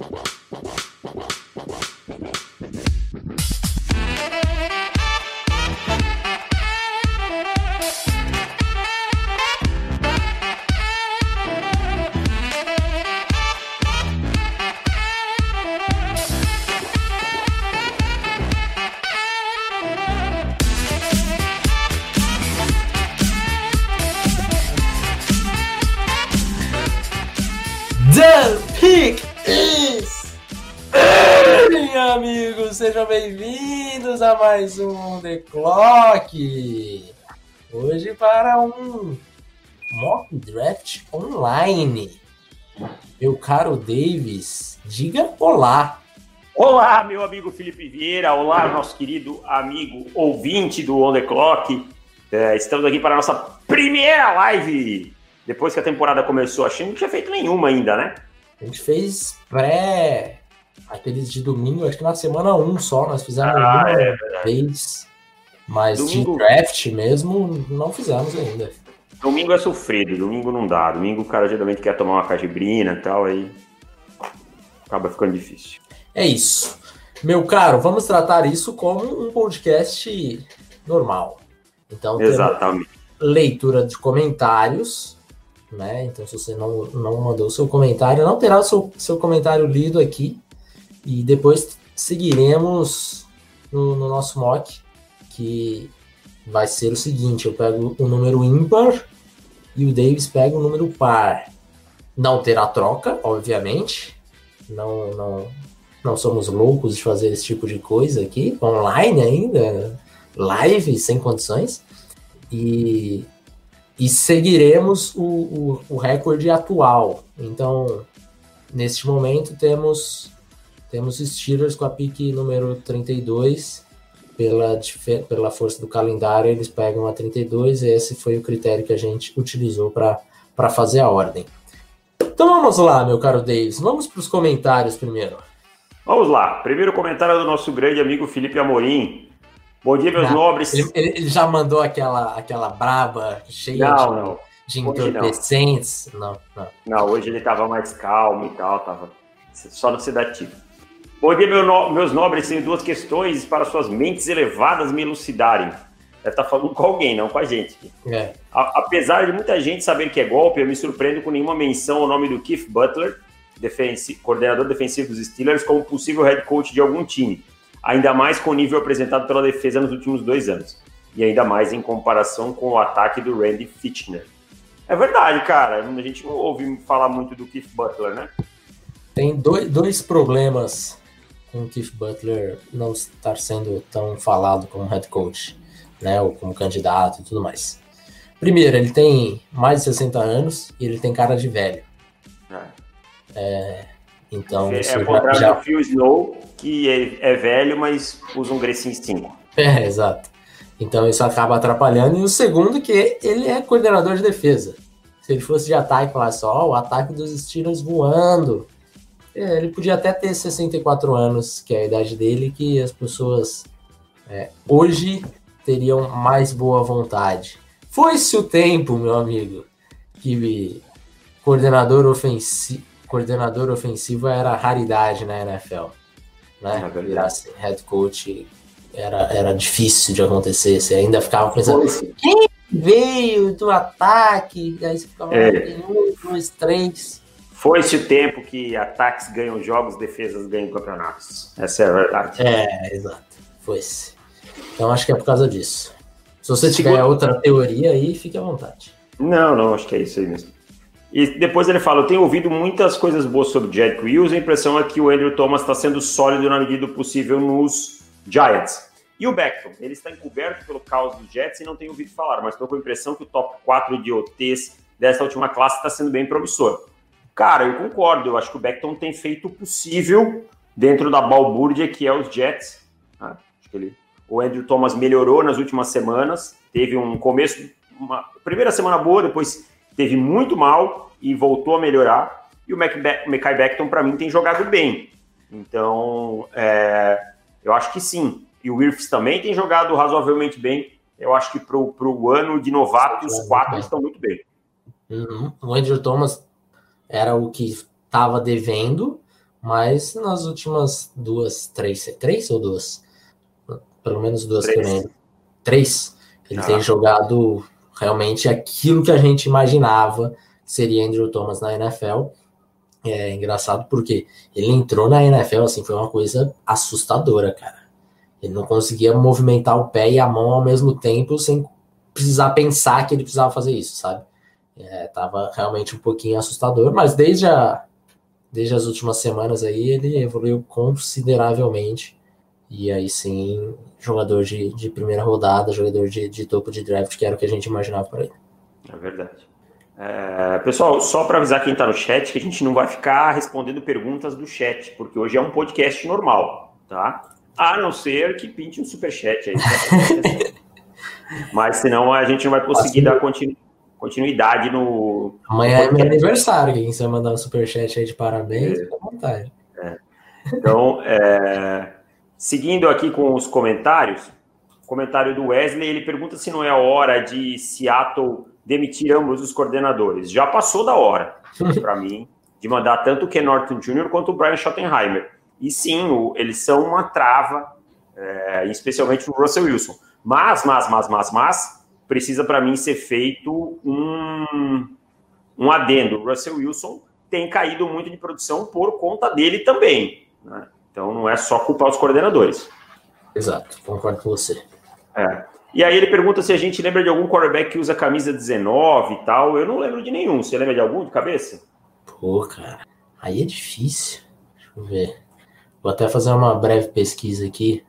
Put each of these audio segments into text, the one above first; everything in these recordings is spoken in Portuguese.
Wow. Mais um The Clock. Hoje para um mock draft online. Meu caro Davis, diga olá. Olá, meu amigo Felipe Vieira. Olá, nosso querido amigo ouvinte do On The Clock. É, estamos aqui para a nossa primeira live. Depois que a temporada começou, achei que não tinha feito nenhuma ainda, né? A gente fez pré aqueles de domingo, acho que na semana 1 só, nós fizemos ah, uma é, vez. Mas domingo... de draft mesmo, não fizemos ainda. Domingo é sofrido, domingo não dá. Domingo o cara geralmente quer tomar uma cajibrina e tal, aí acaba ficando difícil. É isso. Meu caro, vamos tratar isso como um podcast normal. Então, Exatamente. leitura de comentários, né? Então, se você não, não mandou o seu comentário, não terá o seu, seu comentário lido aqui. E depois seguiremos no, no nosso mock, que vai ser o seguinte: eu pego o número ímpar e o Davis pega o número par. Não terá troca, obviamente. Não, não, não somos loucos de fazer esse tipo de coisa aqui, online ainda, live, sem condições. E, e seguiremos o, o, o recorde atual. Então, neste momento, temos temos Steelers com a pique número 32. Pela, pela força do calendário, eles pegam a 32. E esse foi o critério que a gente utilizou para fazer a ordem. Então vamos lá, meu caro Davis. Vamos para os comentários primeiro. Vamos lá. Primeiro comentário do nosso grande amigo Felipe Amorim. Bom dia, meus nobres. Ele, ele, já mandou aquela, aquela braba cheia não, de, não. de entorpecentes? Não. não, não. Não, hoje ele estava mais calmo e tal, tava só no sedativo. Bom dia, meu no... meus nobres. Tenho duas questões para suas mentes elevadas me elucidarem. Deve estar tá falando com alguém, não com a gente. É. A, apesar de muita gente saber que é golpe, eu me surpreendo com nenhuma menção ao nome do Keith Butler, defensi... coordenador defensivo dos Steelers, como possível head coach de algum time. Ainda mais com o nível apresentado pela defesa nos últimos dois anos. E ainda mais em comparação com o ataque do Randy Fitchner. É verdade, cara. A gente não ouve falar muito do Keith Butler, né? Tem dois, dois problemas com o Keith Butler não estar sendo tão falado como head coach, né, ou como candidato e tudo mais. Primeiro, ele tem mais de 60 anos e ele tem cara de velho. É. É, então, é, é o já... do Phil Snow, que é, é, velho, mas usa um Grecin 5. É, exato. Então isso acaba atrapalhando. E o segundo, que ele é coordenador de defesa. Se ele fosse de ataque, falasse, ó, oh, o ataque dos Steelers voando, é, ele podia até ter 64 anos, que é a idade dele, que as pessoas é, hoje teriam mais boa vontade. Foi-se o tempo, meu amigo, que coordenador ofensivo, coordenador ofensivo era raridade na NFL. Né? É Virasse head coach era, era difícil de acontecer. Você ainda ficava pensando, quem veio do ataque? E aí você ficava, é. um, dois, três. Foi esse o tempo que ataques ganham jogos, defesas ganham campeonatos. Essa é a verdade. É, exato. Foi esse. Então acho que é por causa disso. Se você tiver outra teoria aí, fique à vontade. Não, não, acho que é isso aí mesmo. E depois ele fala: Eu tenho ouvido muitas coisas boas sobre o Jack Wills. A impressão é que o Andrew Thomas está sendo sólido na medida do possível nos Giants. E o Beckton? Ele está encoberto pelo caos dos Jets e não tenho ouvido falar, mas estou com a impressão que o top 4 de OTs dessa última classe está sendo bem promissor. Cara, eu concordo. Eu acho que o Beckton tem feito o possível dentro da balbúrdia que é os Jets. Né? Acho que ele, o Andrew Thomas melhorou nas últimas semanas. Teve um começo, uma primeira semana boa, depois teve muito mal e voltou a melhorar. E o Mekai Beckton, para mim, tem jogado bem. Então, é, eu acho que sim. E o Wirfs também tem jogado razoavelmente bem. Eu acho que para o ano de novatos, os quatro estão muito bem. Uhum. O Andrew Thomas era o que estava devendo. Mas nas últimas duas, três, três ou duas? Pelo menos duas três. que eu lembro. Três. Ele ah. tem jogado realmente aquilo que a gente imaginava seria Andrew Thomas na NFL. É engraçado porque ele entrou na NFL, assim, foi uma coisa assustadora, cara. Ele não conseguia movimentar o pé e a mão ao mesmo tempo sem precisar pensar que ele precisava fazer isso, sabe? É, tava realmente um pouquinho assustador, mas desde, a, desde as últimas semanas aí ele evoluiu consideravelmente. E aí sim, jogador de, de primeira rodada, jogador de, de topo de draft, que era o que a gente imaginava para ele. É verdade. É, pessoal, só para avisar quem está no chat que a gente não vai ficar respondendo perguntas do chat, porque hoje é um podcast normal, tá? A não ser que pinte um superchat aí. Mas senão a gente não vai conseguir dar continu, continuidade no. Amanhã é meu aniversário, quem quiser mandar um superchat aí de parabéns, é. à vontade. É. Então, é, seguindo aqui com os comentários, comentário do Wesley, ele pergunta se não é a hora de Seattle demitir ambos os coordenadores. Já passou da hora, para mim, de mandar tanto o Ken Norton Jr. quanto o Brian Schottenheimer. E sim, o, eles são uma trava, é, especialmente o Russell Wilson. Mas, mas, mas, mas, mas, precisa para mim ser feito um, um adendo. O Russell Wilson tem caído muito de produção por conta dele também. Né? Então não é só culpar os coordenadores. Exato, concordo com você. É. E aí ele pergunta se a gente lembra de algum quarterback que usa camisa 19 e tal. Eu não lembro de nenhum. Você lembra de algum de cabeça? Pô, cara, aí é difícil. Deixa eu ver. Vou até fazer uma breve pesquisa aqui.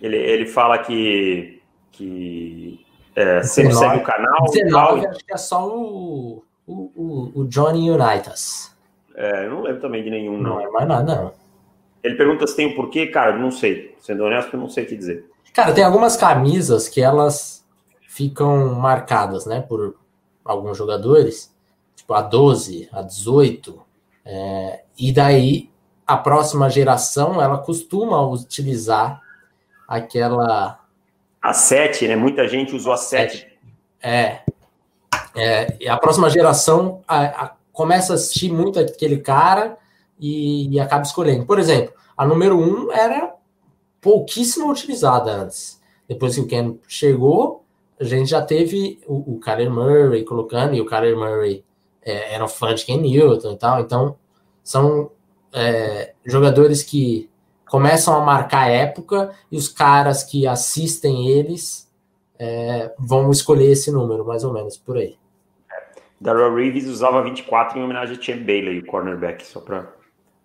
Ele, ele fala que, que é, sempre segue o canal. 19, acho que é só o, o, o Johnny Unitas. É, eu não lembro também de nenhum, não. Não é mais nada, não. Ele pergunta se tem o um porquê, cara, não sei. Sendo honesto, eu não sei o que dizer. Cara, tem algumas camisas que elas ficam marcadas, né, por alguns jogadores, tipo a 12, a 18, é, e daí a próxima geração ela costuma utilizar aquela. A 7, né? Muita gente usou a 7. É. é. A próxima geração a, a, começa a assistir muito aquele cara e, e, acaba escolhendo. Por exemplo, a número 1 era pouquíssimo utilizada antes. Depois que o Ken chegou, a gente já teve o, o Kyler Murray colocando, e o Kyler Murray é, era um fã de Ken Newton e tal. Então, são é, jogadores que começam a marcar época e os caras que assistem eles é, vão escolher esse número, mais ou menos, por aí. Darrell Reeves usava 24 em homenagem a Champ Bailey, o cornerback, só para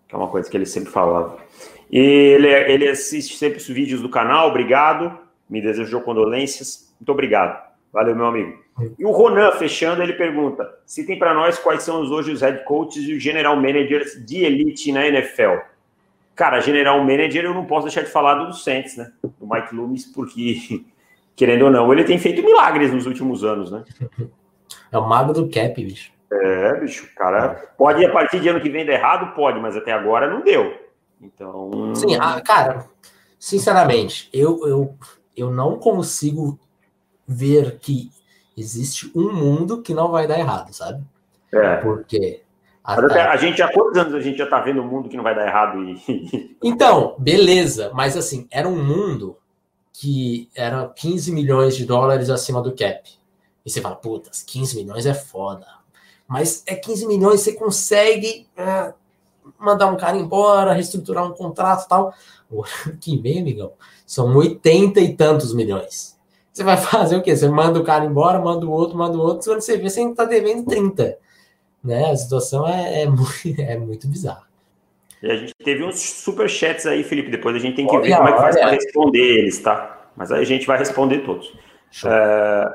que é uma coisa que ele sempre falava. E ele, ele assiste sempre os vídeos do canal, obrigado, me desejou condolências, muito obrigado. Valeu, meu amigo. E o Ronan, fechando, ele pergunta: se tem para nós quais são hoje os head coaches e os general managers de elite na NFL. Cara, general manager eu não posso deixar de falar do Saints, né? Do Mike Loomis, porque, querendo ou não, ele tem feito milagres nos últimos anos, né? É o mago do cap, bicho. É, bicho, cara. Pode ir a partir de ano que vem dar errado? Pode, mas até agora não deu. Então. Sim, ah, cara, sinceramente, eu, eu, eu não consigo ver que existe um mundo que não vai dar errado, sabe? É. Porque. A, a, gente, há quantos anos a gente já tá vendo um mundo que não vai dar errado? E... Então, beleza, mas assim, era um mundo que era 15 milhões de dólares acima do cap. E você fala, putas, 15 milhões é foda. Mas é 15 milhões, você consegue é, mandar um cara embora, reestruturar um contrato e tal. O que vem, amigão, são 80 e tantos milhões. Você vai fazer o quê? Você manda o cara embora, manda o outro, manda o outro, quando você vê, você está devendo 30. Né? A situação é, é, muito, é muito bizarra. E a gente teve uns super chats aí, Felipe. Depois a gente tem que olha, ver como é que faz para responder eles, tá? Mas aí a gente vai responder todos. É...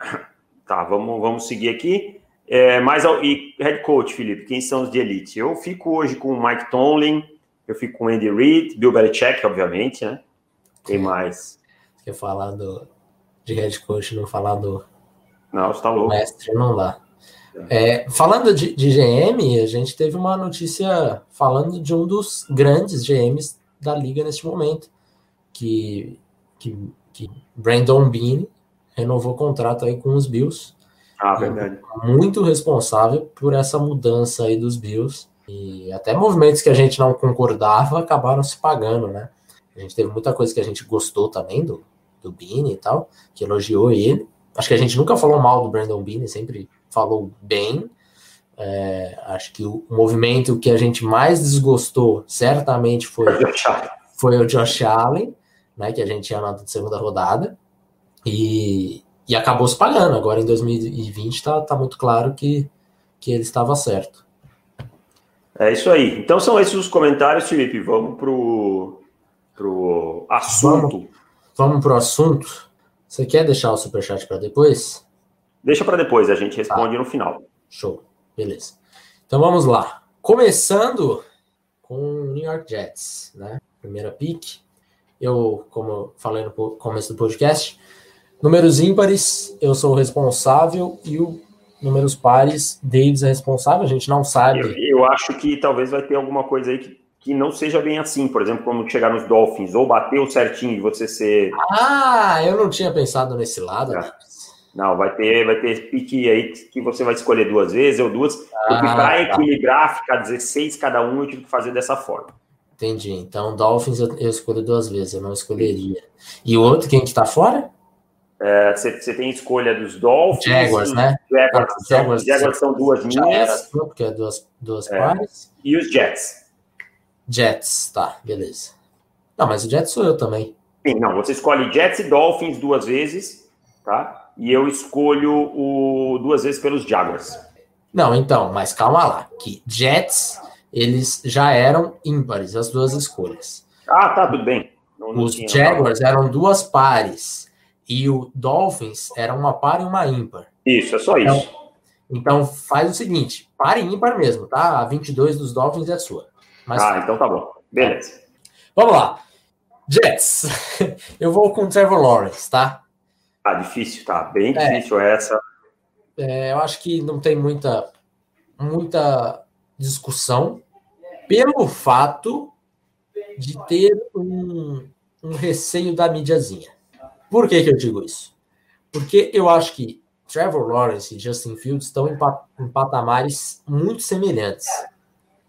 Tá, vamos, vamos seguir aqui. É, mais ao... e head coach, Felipe, quem são os de elite? Eu fico hoje com o Mike Tomlin, eu fico com o Andy Reid, Bill Belichick, obviamente, né? Quem mais? Quer falar do, de head coach, não falar do, não, está louco. mestre, não dá. É, falando de, de, GM, a gente teve uma notícia falando de um dos grandes GMs da liga neste momento, que, que, que Brandon Bean renovou o contrato aí com os Bills. Ah, verdade. Muito responsável por essa mudança aí dos Bills. E até movimentos que a gente não concordava acabaram se pagando, né? A gente teve muita coisa que a gente gostou também do, do Bini e tal, que elogiou ele. Acho que a gente nunca falou mal do Brandon Bini, sempre falou bem. É, acho que o movimento que a gente mais desgostou certamente foi, foi o Josh Allen, né, que a gente tinha na segunda rodada, e, e acabou se pagando. Agora em 2020 está tá muito claro que, que ele estava certo. É isso aí. Então são esses os comentários, Felipe. Vamos pro, pro assunto. Vamos, para o assunto. Você quer deixar o superchat para depois? Deixa para depois, a gente responde tá. no final. Show. Beleza. Então vamos lá. Começando com o New York Jets, né? Primeira pick. Eu, como eu falei no começo do podcast, números ímpares, eu sou o responsável e o números pares, Davis é responsável, a gente não sabe. Eu, eu, acho que talvez vai ter alguma coisa aí que, que não seja bem assim, por exemplo, como chegar nos Dolphins, ou bateu certinho e você ser. Ah, eu não tinha pensado nesse lado. É. Não, vai ter, vai ter pique aí que você vai escolher duas vezes ou duas, ah, porque para tá. equilibrar, ficar 16 cada um, eu tive que fazer dessa forma. Entendi. Então, Dolphins eu, eu escolho duas vezes, eu não escolheria. E o outro, quem que tá fora? É, você, você tem escolha dos Dolphins. Jaguars, né? Jaguars, ah, Jaguars, Jaguars são duas minhas. porque é duas, duas é. pares. E os Jets. Jets, tá, beleza. Não, mas o Jets sou eu também. Sim, não, você escolhe Jets e Dolphins duas vezes, tá? E eu escolho o duas vezes pelos Jaguars. Não, então, mas calma lá, que Jets, eles já eram ímpares, as duas escolhas. Ah, tá, tudo bem. Não, não Os tinha, Jaguars não. eram duas pares e o Dolphins era uma par e uma ímpar. Isso, é só então, isso. Então faz o seguinte, par e ímpar mesmo, tá? A 22 dos Dolphins é sua. Mas, ah, então tá bom. Beleza. Vamos lá. Jets. Eu vou com o Trevor Lawrence, tá? Tá difícil, tá bem é, difícil essa. É, eu acho que não tem muita, muita discussão pelo fato de ter um, um receio da mídiazinha. Por que, que eu digo isso? Porque eu acho que Trevor Lawrence e Justin Fields estão em, pat em patamares muito semelhantes.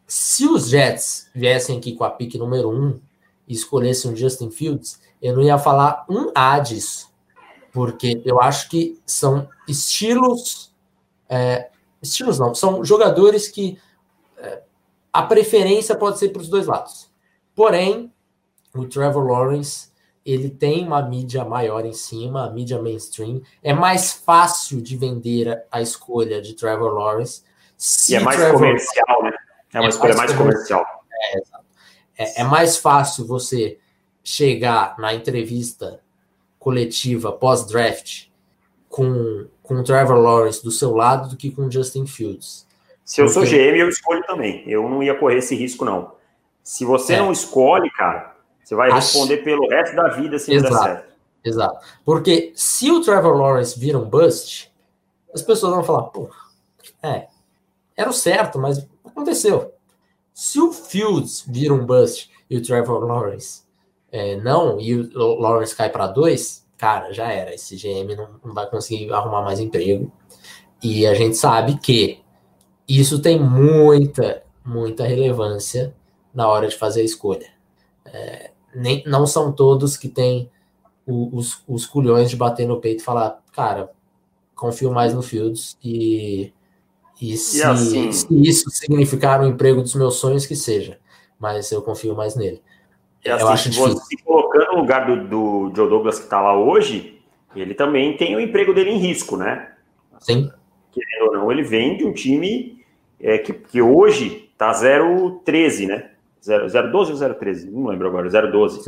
Se os Jets viessem aqui com a pick número 1 um e escolhessem o Justin Fields, eu não ia falar um A disso. Porque eu acho que são estilos. É, estilos não, são jogadores que é, a preferência pode ser para os dois lados. Porém, o Trevor Lawrence ele tem uma mídia maior em cima, a mídia mainstream. É mais fácil de vender a escolha de Trevor Lawrence. e é mais Trevor... comercial, né? É uma é escolha mais, mais comercial. comercial. É, é, é, mais fácil você chegar na entrevista coletiva pós-draft com, com o Trevor Lawrence do seu lado do que com o Justin Fields. Se eu Porque... sou GM, eu escolho também. Eu não ia correr esse risco, não. Se você é. não escolhe, cara, você vai responder pelo resto da vida se exato, não der certo. Exato. Porque se o Trevor Lawrence vira um bust, as pessoas vão falar, pô, é, era o certo, mas aconteceu. Se o Fields vira um bust e o Trevor Lawrence é, não, e o Lawrence cai para dois, cara, já era. Esse GM não, não vai conseguir arrumar mais emprego. E a gente sabe que isso tem muita, muita relevância na hora de fazer a escolha. É, nem, não são todos que têm os, os culhões de bater no peito e falar, cara, confio mais no Fields e, e, se, e assim, se isso significar o emprego dos meus sonhos, que seja. Mas eu confio mais nele. E assim, eu acho difícil. Se colocando no lugar do, do Joe Douglas que está lá hoje, ele também tem o emprego dele em risco, né? Sim. Querendo ou não, ele vem de um time é, que, que hoje está 0-13, né? 012 ou 013? Não lembro agora, 012.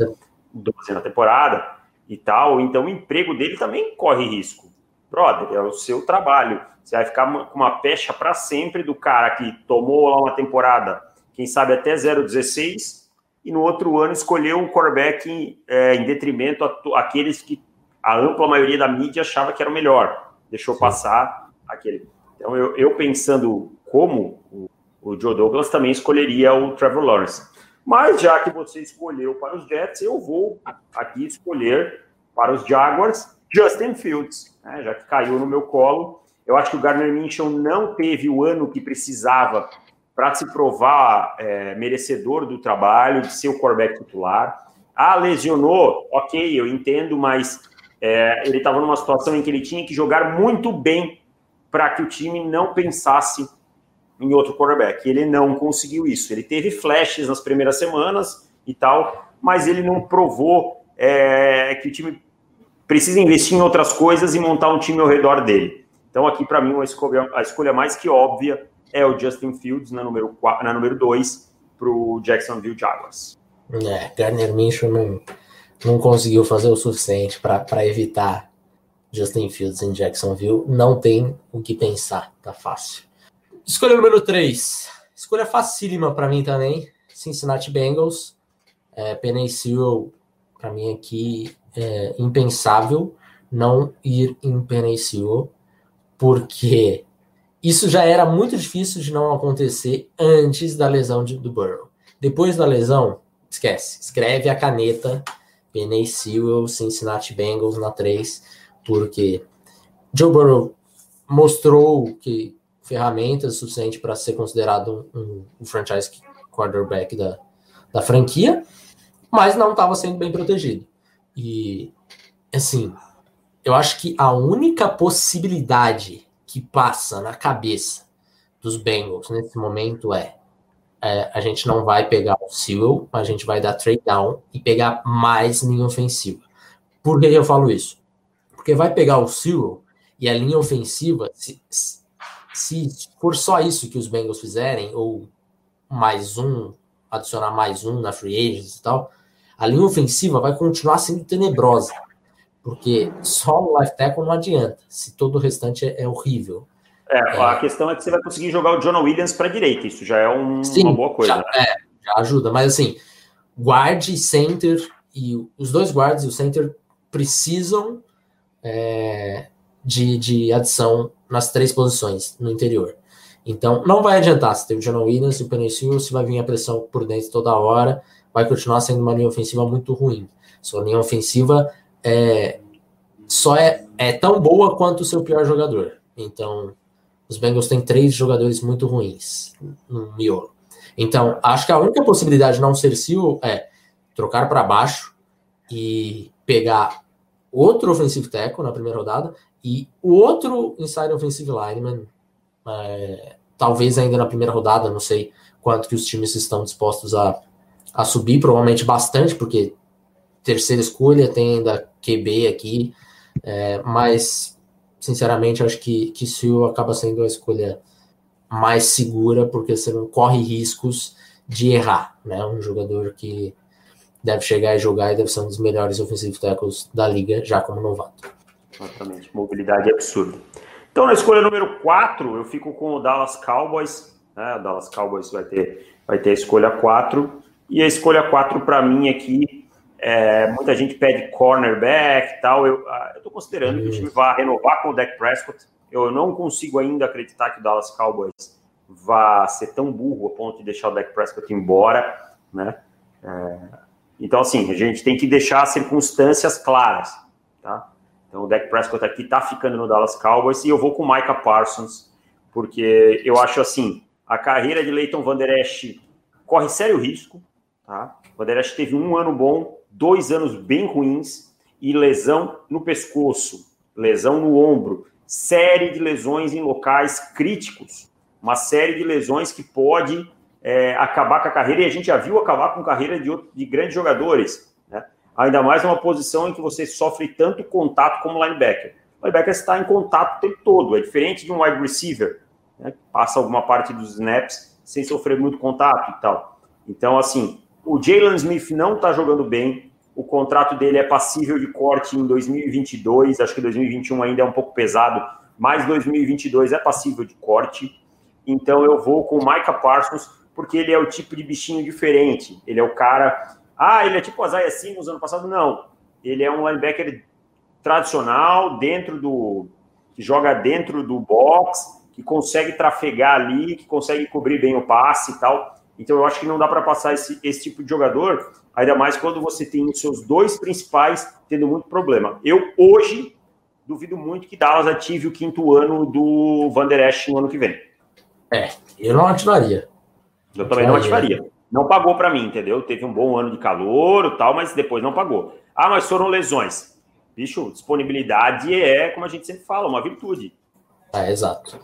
12 na temporada e tal. Então o emprego dele também corre risco. Brother, é o seu trabalho. Você vai ficar com uma pecha para sempre do cara que tomou lá uma temporada, quem sabe até 016, e no outro ano escolheu um quarterback é, em detrimento àqueles que a ampla maioria da mídia achava que era o melhor. Deixou Sim. passar aquele. Então eu, eu pensando como o, o Joe Douglas também escolheria o Trevor Lawrence. Mas já que você escolheu para os Jets, eu vou aqui escolher para os Jaguars Justin Fields, né, já que caiu no meu colo. Eu acho que o Gardner Minshew não teve o ano que precisava para se provar é, merecedor do trabalho, de ser o quarterback titular. Ah, lesionou, ok, eu entendo, mas é, ele estava numa situação em que ele tinha que jogar muito bem para que o time não pensasse em outro quarterback. Ele não conseguiu isso. Ele teve flashes nas primeiras semanas e tal, mas ele não provou é, que o time precisa investir em outras coisas e montar um time ao redor dele. Então, aqui, para mim, a escolha, a escolha mais que óbvia é o Justin Fields na número 2 na número dois, para o Jacksonville Jaguars. É, Garner Minshew não, não conseguiu fazer o suficiente para evitar Justin Fields em Jacksonville. Não tem o que pensar, tá fácil. Escolha número 3. Escolha facílima para mim também. Cincinnati Bengals. É, Penny para mim aqui, é impensável não ir em Penny porque isso já era muito difícil de não acontecer antes da lesão de, do Burrow. Depois da lesão, esquece. Escreve a caneta Penny Sewell, Cincinnati Bengals na 3, porque Joe Burrow mostrou que ferramentas suficiente para ser considerado um, um, franchise quarterback da, da franquia, mas não estava sendo bem protegido. E, assim, eu acho que a única possibilidade que passa na cabeça dos Bengals nesse momento é, é a gente não vai pegar o Sewell, a gente vai dar trade down e pegar mais linha ofensiva. Por que eu falo isso? Porque vai pegar o Sewell e a linha ofensiva, se, se for só isso que os Bengals fizerem, ou mais um, adicionar mais um na free agents e tal, a linha ofensiva vai continuar sendo tenebrosa. Porque só o life tackle não adianta, se todo o restante é, é horrível. É, é, a questão é que você vai conseguir jogar o John Williams para a direita, isso já é um, sim, uma boa coisa. Já, né? é, já ajuda, mas assim, guard, center e os dois guards e o center precisam é, de, de adição nas três posições no interior. Então, não vai adiantar se tem o John Williams e o Penicil, se vai vir a pressão por dentro toda hora, vai continuar sendo uma linha ofensiva muito ruim. Sua linha ofensiva é, só é, é tão boa quanto o seu pior jogador. Então, os Bengals têm três jogadores muito ruins no miolo. Então, acho que a única possibilidade de não ser Seal é trocar para baixo e pegar outro offensive tackle na primeira rodada e o outro inside offensive lineman, é, talvez ainda na primeira rodada, não sei quanto que os times estão dispostos a, a subir, provavelmente bastante, porque terceira escolha tem ainda QB aqui, é, mas sinceramente acho que, que Sil acaba sendo a escolha mais segura, porque você não corre riscos de errar, né? Um jogador que deve chegar e jogar e deve ser um dos melhores offensive tackles da liga, já como novato. Exatamente, mobilidade absurda. Então, na escolha número 4, eu fico com o Dallas Cowboys. Né? O Dallas Cowboys vai ter, vai ter a escolha 4. E a escolha 4 para mim aqui é, muita gente pede cornerback e tal. Eu ah, estou considerando que o time vá renovar com o Dak Prescott. Eu não consigo ainda acreditar que o Dallas Cowboys vá ser tão burro a ponto de deixar o Dak Prescott embora, né? É, então, assim, a gente tem que deixar as circunstâncias claras, tá? Então, o Dak Prescott aqui tá ficando no Dallas Cowboys e eu vou com o Micah Parsons, porque eu acho assim, a carreira de Leighton Van Der Esch corre sério risco, tá? O Van Der Esch teve um ano bom, dois anos bem ruins e lesão no pescoço, lesão no ombro, série de lesões em locais críticos, uma série de lesões que pode é, acabar com a carreira, e a gente já viu acabar com a carreira de, de grandes jogadores, né? ainda mais numa posição em que você sofre tanto contato como linebacker. O linebacker está em contato o tempo todo, é diferente de um wide receiver, né? passa alguma parte dos snaps sem sofrer muito contato e tal. Então, assim, o Jalen Smith não está jogando bem. O contrato dele é passível de corte em 2022. Acho que 2021 ainda é um pouco pesado, mas 2022 é passível de corte. Então eu vou com o Micah Parsons, porque ele é o tipo de bichinho diferente. Ele é o cara. Ah, ele é tipo o Isaiah Simmons ano passado? Não. Ele é um linebacker tradicional, dentro do. que joga dentro do box, que consegue trafegar ali, que consegue cobrir bem o passe e tal. Então eu acho que não dá para passar esse, esse tipo de jogador, ainda mais quando você tem os seus dois principais tendo muito problema. Eu hoje duvido muito que Dallas ative o quinto ano do Van Der Esch no ano que vem. É, eu não atiraria. Eu também não ativaria. Não pagou para mim, entendeu? Teve um bom ano de calor e tal, mas depois não pagou. Ah, mas foram lesões. Bicho, disponibilidade é, como a gente sempre fala, uma virtude. É, exato.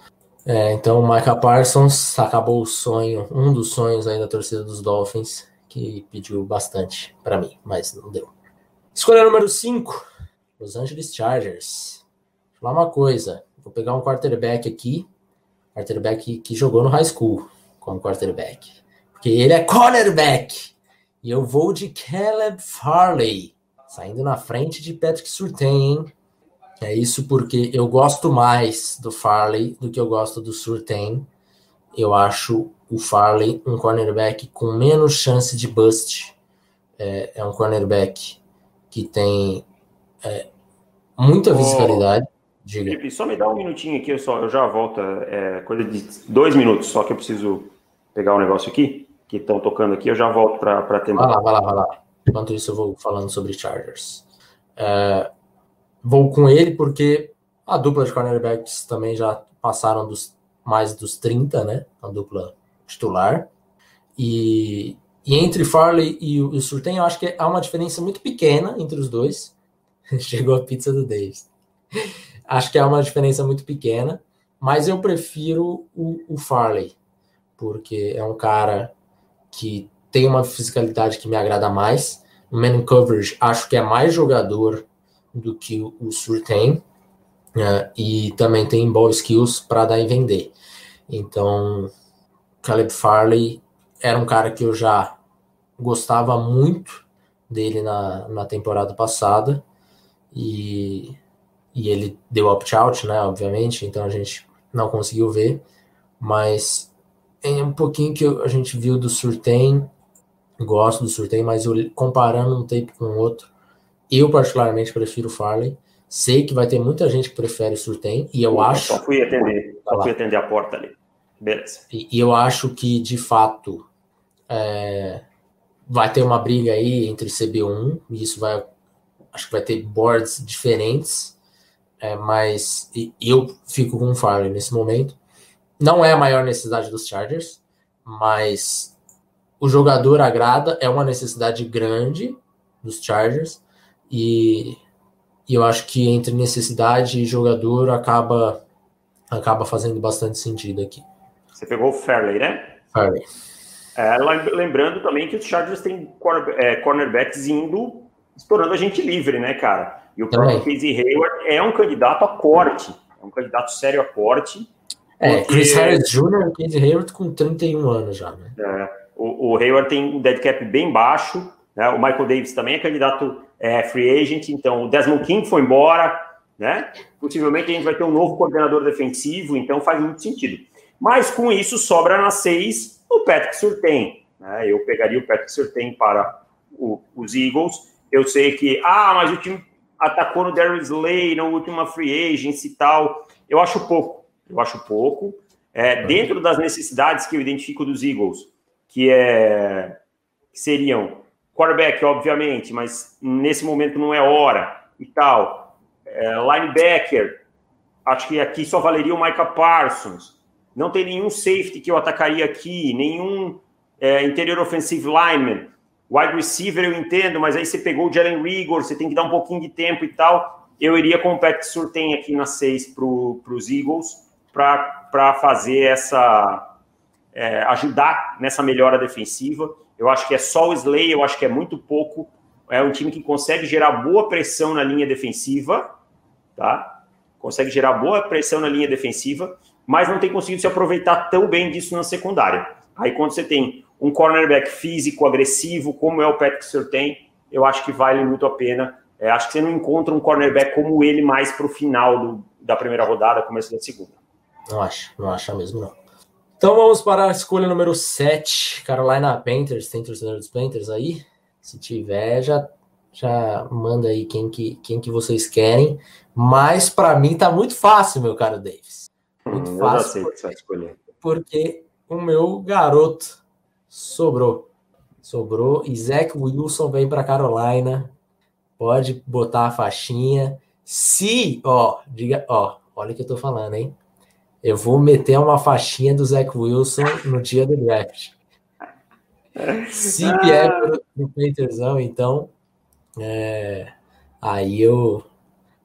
É, então, Micah Parsons acabou o sonho, um dos sonhos aí da torcida dos Dolphins, que pediu bastante para mim, mas não deu. Escolha número 5, Los Angeles Chargers. Vou falar uma coisa, vou pegar um quarterback aqui, quarterback que jogou no high school como quarterback, porque ele é cornerback. E eu vou de Caleb Farley, saindo na frente de Patrick Surtain, hein? É isso porque eu gosto mais do Farley do que eu gosto do Surtain. Eu acho o Farley um cornerback com menos chance de bust. É, é um cornerback que tem é, muita visibilidade. Diga. Felipe, só me dá um minutinho aqui, eu, só, eu já volto. É coisa de dois minutos, só que eu preciso pegar o um negócio aqui, que estão tocando aqui, eu já volto para atender. Vai lá, vai lá, vai lá. Enquanto isso, eu vou falando sobre Chargers. É, vou com ele porque a dupla de cornerbacks também já passaram dos mais dos 30, né? A dupla titular. E, e entre Farley e o, e o Surtain, eu acho que há uma diferença muito pequena entre os dois. Chegou a pizza do Davis. acho que há uma diferença muito pequena, mas eu prefiro o, o Farley, porque é um cara que tem uma fisicalidade que me agrada mais. O man coverage acho que é mais jogador do que o Sur tem. Uh, e também tem ball skills para dar e vender. Então, Caleb Farley era um cara que eu já gostava muito dele na, na temporada passada e, e ele deu opt-out, né, obviamente, então a gente não conseguiu ver, mas é um pouquinho que a gente viu do Surtain, gosto do Surtain, mas eu, comparando um tape com o outro, eu, particularmente, prefiro o Farley. Sei que vai ter muita gente que prefere o Surtain, e eu eu acho. Só fui atender, só fui atender a porta ali. Beleza. E, e eu acho que, de fato, é, vai ter uma briga aí entre CB1, e isso vai. Acho que vai ter boards diferentes, é, mas eu fico com o Farley nesse momento. Não é a maior necessidade dos Chargers, mas o jogador agrada, é uma necessidade grande dos Chargers. E, e eu acho que entre necessidade e jogador acaba, acaba fazendo bastante sentido aqui. Você pegou o Fairley, né? Fairley. É, lembrando também que os Chargers têm é, cornerbacks indo estourando a gente livre, né, cara? E o próprio Casey Hayward é um candidato a corte, é um candidato sério a corte. É, porque... Chris Harris Jr. e Casey Hayward com 31 anos já, né? É, o, o Hayward tem um dead cap bem baixo, né? O Michael Davis também é candidato é, free agent, então o Desmond King foi embora, né? Possivelmente a gente vai ter um novo coordenador defensivo, então faz muito sentido. Mas com isso sobra na seis o Patrick Surtain. Né? Eu pegaria o Patrick Surtain para o, os Eagles. Eu sei que, ah, mas o time atacou no Darius Slay, na última free agency e tal. Eu acho pouco. Eu acho pouco. É, dentro das necessidades que eu identifico dos Eagles, que, é, que seriam quarterback, obviamente, mas nesse momento não é hora e tal. É, linebacker, acho que aqui só valeria o Micah Parsons. Não tem nenhum safety que eu atacaria aqui, nenhum é, interior offensive lineman. Wide receiver eu entendo, mas aí você pegou o Jalen Rigor, você tem que dar um pouquinho de tempo e tal. Eu iria com o Pat Surtain aqui na 6 para os Eagles para fazer essa. É, ajudar nessa melhora defensiva. Eu acho que é só o Slay, eu acho que é muito pouco. É um time que consegue gerar boa pressão na linha defensiva, tá? Consegue gerar boa pressão na linha defensiva, mas não tem conseguido se aproveitar tão bem disso na secundária. Aí quando você tem um cornerback físico, agressivo, como é o Patrick Surtain, eu acho que vale muito a pena. É, acho que você não encontra um cornerback como ele mais para o final do, da primeira rodada, começo da segunda. Não acho, não acho mesmo não. Então vamos para a escolha número 7, Carolina Panthers. Tem torcedor dos Panthers aí? Se tiver, já, já manda aí quem que, quem que vocês querem. Mas para mim tá muito fácil, meu caro Davis. Muito hum, fácil. Eu sei que escolher. Porque o meu garoto sobrou. Sobrou. E Zach Wilson vem para Carolina. Pode botar a faixinha. Se, ó, diga, ó, olha o que eu tô falando, hein? Eu vou meter uma faixinha do Zach Wilson no dia do draft. Se vier pro, pro Painterzão, então, é, aí, eu,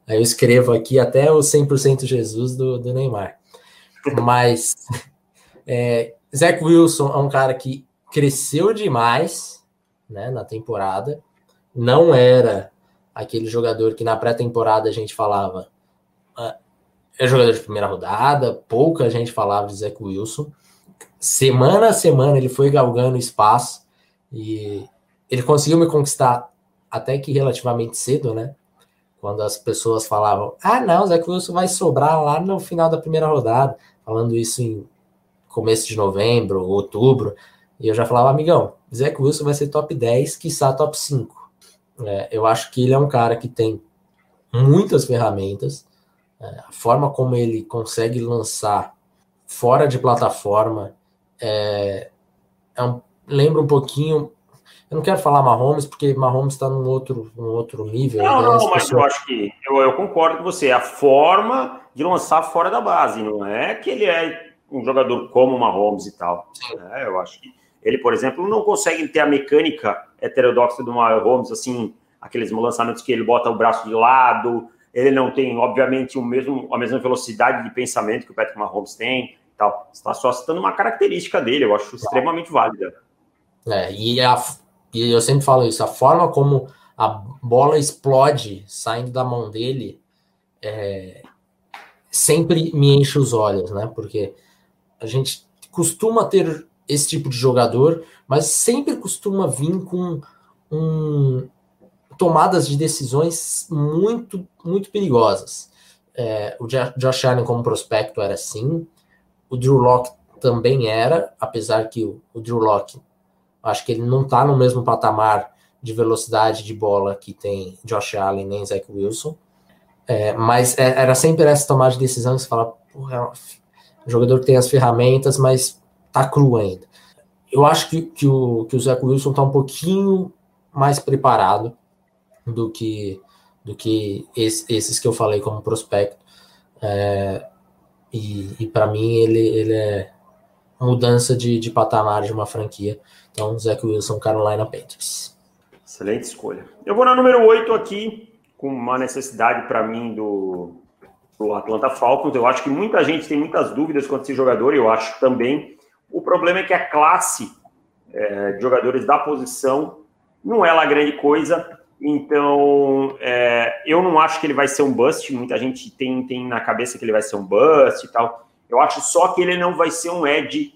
aí eu escrevo aqui até o 100% Jesus do, do Neymar. Mas é, Zach Wilson é um cara que cresceu demais né, na temporada. Não era aquele jogador que na pré-temporada a gente falava ah, é jogador de primeira rodada, pouca gente falava de Zach Wilson. Semana a semana ele foi galgando espaço e ele conseguiu me conquistar até que relativamente cedo, né? Quando as pessoas falavam, ah, não, Zach Wilson vai sobrar lá no final da primeira rodada, falando isso em começo de novembro, outubro, e eu já falava, amigão, Zach Wilson vai ser top 10, quiçá top 5. É, eu acho que ele é um cara que tem muitas ferramentas, a forma como ele consegue lançar fora de plataforma é, é um, lembra um pouquinho. Eu não quero falar Mahomes, porque Mahomes está num outro, num outro nível. Não, né? não, mas pessoas... eu acho que eu, eu concordo com você. A forma de lançar fora da base, não é que ele é um jogador como Mahomes e tal. É, eu acho que ele, por exemplo, não consegue ter a mecânica heterodoxa do Mahomes, assim, aqueles lançamentos que ele bota o braço de lado, ele não tem, obviamente, o mesmo, a mesma velocidade de pensamento que o Patrick Mahomes tem, tal. Está só citando uma característica dele, eu acho extremamente válida. É, e, a, e eu sempre falo isso, a forma como a bola explode saindo da mão dele é, sempre me enche os olhos, né? Porque a gente costuma ter esse tipo de jogador, mas sempre costuma vir com um, tomadas de decisões muito, muito perigosas. É, o Josh Allen como prospecto era assim, o Drew Locke também era, apesar que o, o Drew Locke, acho que ele não está no mesmo patamar de velocidade de bola que tem Josh Allen nem Zach Wilson, é, mas é, era sempre essa tomada de decisão que você fala, porra, é um jogador tem as ferramentas, mas tá cru ainda. Eu acho que, que, o, que o Zach Wilson tá um pouquinho mais preparado do que do que esse, esses que eu falei como prospecto. É, e, e para mim ele, ele é mudança de, de patamar de uma franquia. Então, Zach Wilson, Carolina Panthers. Excelente escolha. Eu vou na número 8 aqui, com uma necessidade para mim do, do Atlanta Falcons. Eu acho que muita gente tem muitas dúvidas quanto a esse jogador, eu acho também. O problema é que a classe é, de jogadores da posição não é lá grande coisa. Então, é, eu não acho que ele vai ser um bust. Muita gente tem, tem na cabeça que ele vai ser um bust e tal. Eu acho só que ele não vai ser um Ed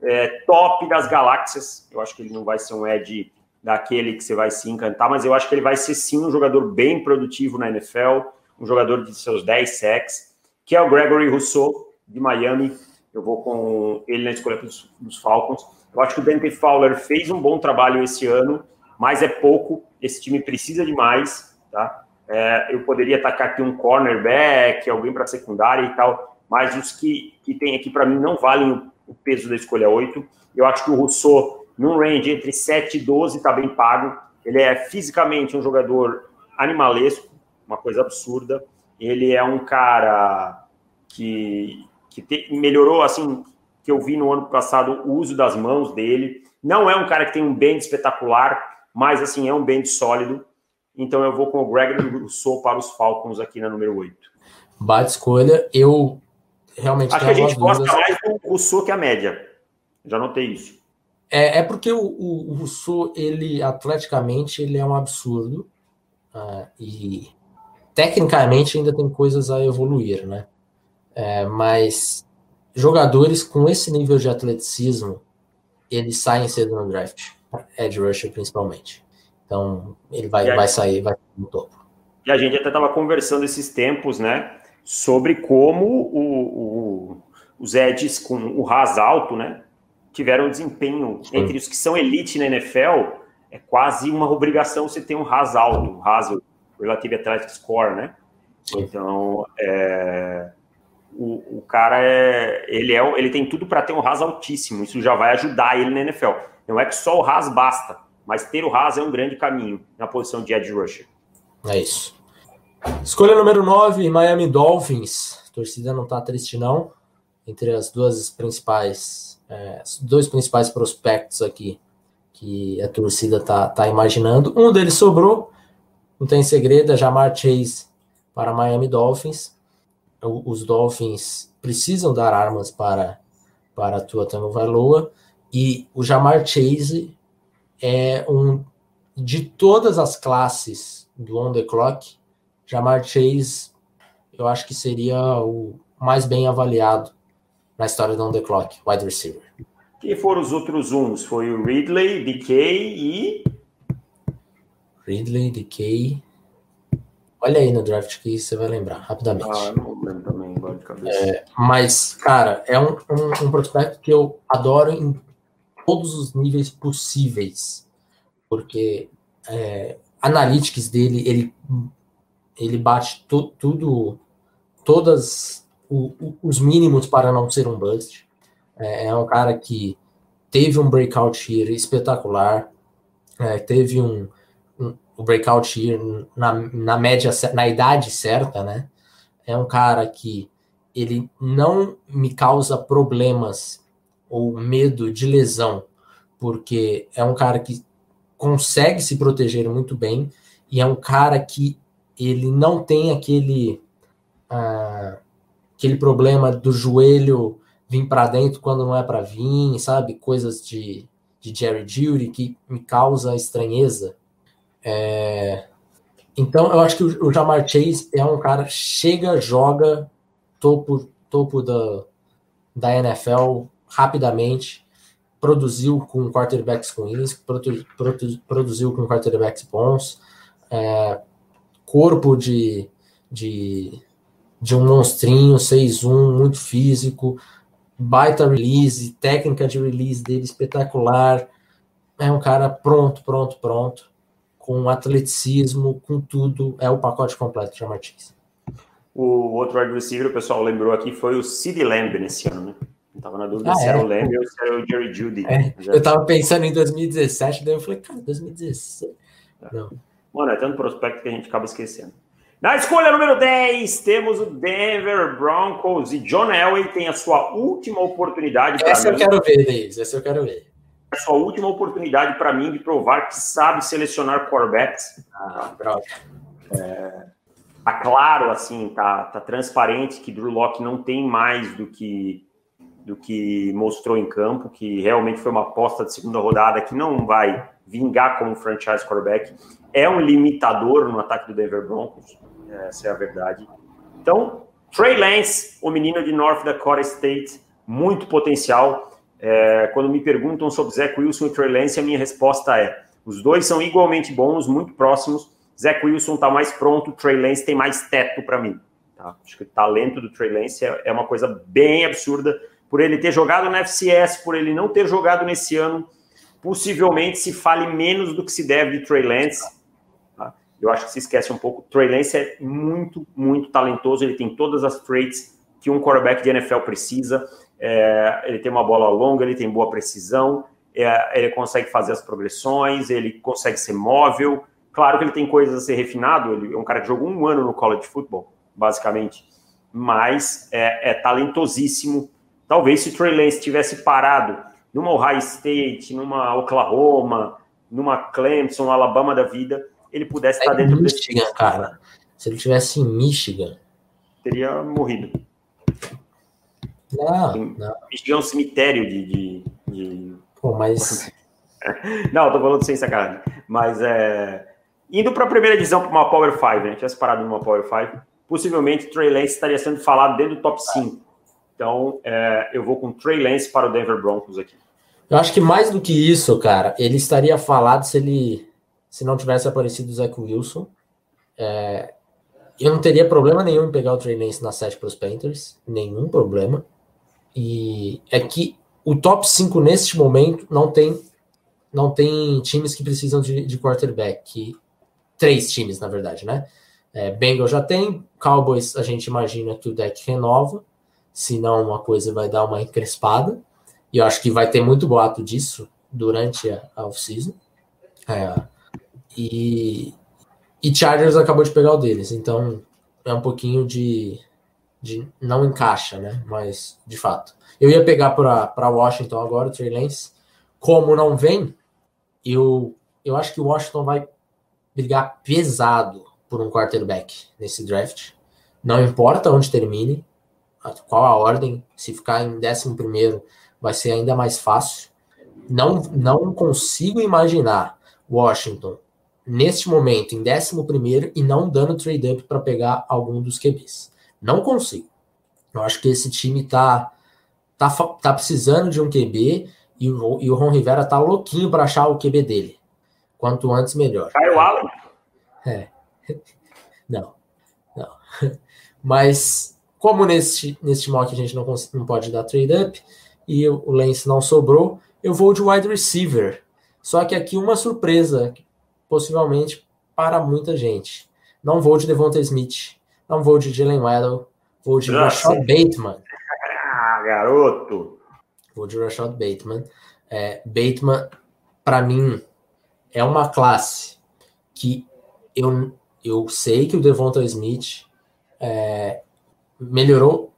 é, top das galáxias. Eu acho que ele não vai ser um Ed daquele que você vai se encantar, mas eu acho que ele vai ser sim um jogador bem produtivo na NFL, um jogador de seus 10 sacks, que é o Gregory Rousseau, de Miami. Eu vou com ele na escolha dos, dos Falcons. Eu acho que o Dante Fowler fez um bom trabalho esse ano, mas é pouco esse time precisa de mais, tá? É, eu poderia atacar aqui um cornerback, alguém para secundária e tal, mas os que, que tem aqui para mim não valem o, peso da escolha 8. Eu acho que o Rousseau, num range entre 7 e 12, está bem pago. Ele é fisicamente um jogador animalesco, uma coisa absurda. Ele é um cara que, que te, melhorou, assim, que eu vi no ano passado o uso das mãos dele. Não é um cara que tem um bend espetacular, mas assim, é um bend sólido. Então eu vou com o Gregory Rousseau para os Falcons aqui na número 8. Bate escolha. Eu realmente Acho que a gente gosta mais do Rousseau que a média. Já notei isso. É, é porque o, o, o Rousseau, ele, atleticamente, ele é um absurdo. Uh, e tecnicamente ainda tem coisas a evoluir, né? É, mas jogadores com esse nível de atleticismo, eles saem cedo no draft edge rusher principalmente. Então, ele vai, vai sair, vai no topo. E a gente até estava conversando esses tempos, né, sobre como o, o, os edges com o ras alto, né, tiveram desempenho Sim. entre os que são elite na NFL, é quase uma obrigação você ter um ras alto, ras Relative Athletic Score, né? Sim. Então, é, o, o, cara é ele é ele tem tudo para ter um ras altíssimo. Isso já vai ajudar ele na NFL. Não é que só o Haas basta, mas ter o Haas é um grande caminho na posição de edge rusher. É isso. Escolha número 9, Miami Dolphins. A torcida não tá triste, não. Entre as duas principais, é, dois principais prospectos aqui. que a torcida tá, tá imaginando. Um deles sobrou, não tem segredo, é Jamar Chase para Miami Dolphins. Os Dolphins precisam dar armas para, para a Tua Tagovailoa e o Jamar Chase é um de todas as classes do on the clock, Jamar Chase eu acho que seria o mais bem avaliado na história do on the clock, wide receiver. Quem foram os outros uns? Foi o Ridley, DK e. Ridley, DK. Olha aí no draft que você vai lembrar rapidamente. Ah, não lembro também, agora de cabeça. É, mas, cara, é um, um, um prospecto que eu adoro em todos os níveis possíveis. Porque é, analytics dele, ele, ele bate tu, tudo, todas o, os mínimos para não ser um bust. É, é, um cara que teve um breakout year espetacular, é, teve um, um, um, breakout year na, na média, na idade certa, né? É um cara que ele não me causa problemas ou medo de lesão, porque é um cara que consegue se proteger muito bem e é um cara que ele não tem aquele uh, aquele problema do joelho vir para dentro quando não é para vir, sabe? Coisas de, de Jerry Judy que me causa estranheza. É... Então, eu acho que o, o Jamar Chase é um cara chega, joga topo, topo da, da NFL rapidamente, produziu com quarterbacks ruins, produ, produ, produziu com quarterbacks bons, é, corpo de, de, de um monstrinho 6-1, muito físico, baita release, técnica de release dele espetacular. É um cara pronto, pronto, pronto, com atleticismo, com tudo. É o pacote completo de Martins. O outro wide receiver, o pessoal lembrou aqui, foi o Sid Lamb nesse ano, né? Eu tava na dúvida ah, se é? era o Lamb ou se era o Jerry Judy. É. Eu tava pensando em 2017, daí eu falei, cara, 2016. Não. Mano, é tanto prospecto que a gente acaba esquecendo. Na escolha número 10, temos o Denver Broncos e John Elway tem a sua última oportunidade. Essa mim. eu quero ver, Deis, essa eu quero ver. A sua última oportunidade para mim de provar que sabe selecionar quarterbacks. Ah, é, tá claro, assim, tá, tá transparente que Drew Locke não tem mais do que do que mostrou em campo, que realmente foi uma aposta de segunda rodada que não vai vingar como franchise quarterback. É um limitador no ataque do Denver Broncos essa é a verdade. Então, Trey Lance, o menino de North Dakota State, muito potencial. É, quando me perguntam sobre Zach Wilson e Trey Lance, a minha resposta é: os dois são igualmente bons, muito próximos. Zach Wilson está mais pronto, Trey Lance tem mais teto para mim. Tá? Acho que o talento do Trey Lance é, é uma coisa bem absurda. Por ele ter jogado na FCS, por ele não ter jogado nesse ano, possivelmente se fale menos do que se deve de Trey Lance eu acho que se esquece um pouco. Trey Lance é muito, muito talentoso. Ele tem todas as traits que um quarterback de NFL precisa. É, ele tem uma bola longa, ele tem boa precisão, é, ele consegue fazer as progressões, ele consegue ser móvel. Claro que ele tem coisas a ser refinado. Ele é um cara que jogou um ano no college football, basicamente, mas é, é talentosíssimo. Talvez se o Trey Lance tivesse parado numa Ohio State, numa Oklahoma, numa Clemson, Alabama da vida, ele pudesse estar dentro Michigan, desse... cara. Se ele tivesse em Michigan, teria morrido. Não, não. Michigan é um cemitério de. de, de... Pô, mas. não, tô falando sem sacanagem. Mas é. Indo para a primeira divisão para uma Power 5, né? Tivesse parado numa Power 5, possivelmente Trey Lance estaria sendo falado dentro do top 5. Então, é, eu vou com Trey Lance para o Denver Broncos aqui. Eu acho que mais do que isso, cara, ele estaria falado se ele se não tivesse aparecido o Zach Wilson. É, eu não teria problema nenhum em pegar o Trey Lance na 7 para os Panthers, nenhum problema. E é que o top 5 neste momento não tem não tem times que precisam de, de quarterback. Três times, na verdade, né? É, Bengals já tem, Cowboys a gente imagina que o deck renova, senão uma coisa vai dar uma encrespada. E eu acho que vai ter muito boato disso durante a, a off-season. É, e, e Chargers acabou de pegar o deles, então é um pouquinho de, de não encaixa, né? Mas de fato. Eu ia pegar para Washington agora o Trey Lance. Como não vem, eu, eu acho que o Washington vai brigar pesado por um quarterback nesse draft. Não importa onde termine, qual a ordem, se ficar em 11 primeiro vai ser ainda mais fácil. Não, não consigo imaginar Washington neste momento em 11 primeiro e não dando trade up para pegar algum dos QBs. Não consigo. Eu acho que esse time tá, tá, tá precisando de um QB e o, e o Ron Rivera tá louquinho para achar o QB dele. Quanto antes, melhor. Kyle Allen? É. Não. Não. Mas, como nesse, nesse mock a gente não, não pode dar trade up e o Lance não sobrou, eu vou de wide receiver. Só que aqui uma surpresa, possivelmente para muita gente. Não vou de Devonta Smith, não vou de Jalen Waddle, vou de Rashad Bateman. Ah, garoto! Vou de Rashad Bateman. É, Bateman, para mim, é uma classe que eu, eu sei que o Devonta Smith é, melhorou,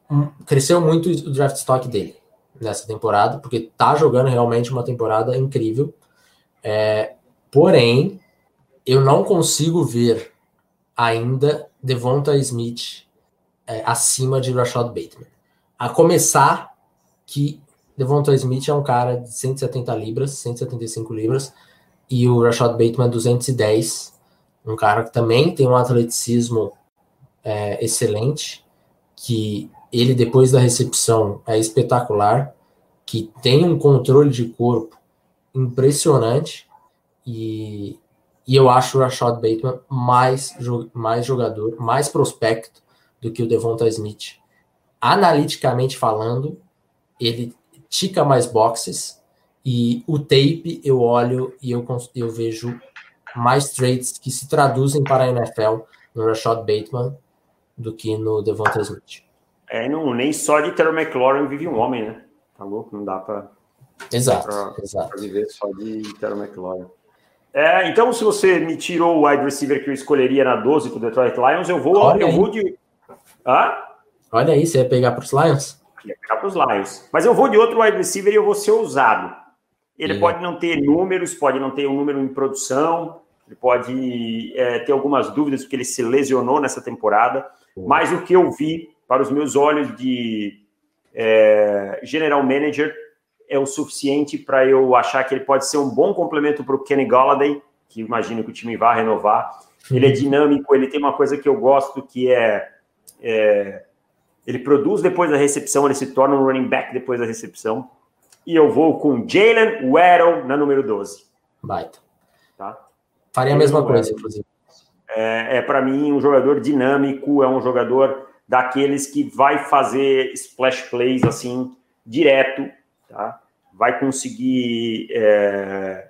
cresceu muito o draft stock dele nessa temporada, porque tá jogando realmente uma temporada incrível. É, porém, eu não consigo ver ainda Devonta Smith é, acima de Rashad Bateman. A começar que Devonta Smith é um cara de 170 libras, 175 libras, e o Rashad Bateman 210, um cara que também tem um atleticismo é, excelente, que ele depois da recepção é espetacular, que tem um controle de corpo impressionante e, e eu acho o Rashad Bateman mais, mais jogador, mais prospecto do que o Devonta Smith. Analiticamente falando, ele tica mais boxes, e o tape eu olho e eu, eu vejo mais traits que se traduzem para a NFL no Rashad Bateman do que no Devonta Smith. É, não, nem só de Terry McLaurin vive um homem, né? Tá louco? Não dá para exato, pra, exato. Pra viver só de Terry McLaurin. É, então, se você me tirou o wide receiver que eu escolheria na 12 para o Detroit Lions, eu vou, Olha eu aí. vou de. Hã? Olha aí, você ia pegar para os Lions? Ia pegar para os Lions. Mas eu vou de outro wide receiver e eu vou ser ousado. Ele pode não ter números, pode não ter um número em produção, ele pode é, ter algumas dúvidas porque ele se lesionou nessa temporada, mas o que eu vi para os meus olhos de é, general manager é o suficiente para eu achar que ele pode ser um bom complemento para o Kenny Galladay, que imagino que o time vá renovar. Ele é uhum. dinâmico, ele tem uma coisa que eu gosto que é, é ele produz depois da recepção, ele se torna um running back depois da recepção e eu vou com Jalen Waddle na número 12. Baita. Tá? Faria a mesma coisa, inclusive. É, é para mim um jogador dinâmico, é um jogador daqueles que vai fazer splash plays assim direto, tá? Vai conseguir é,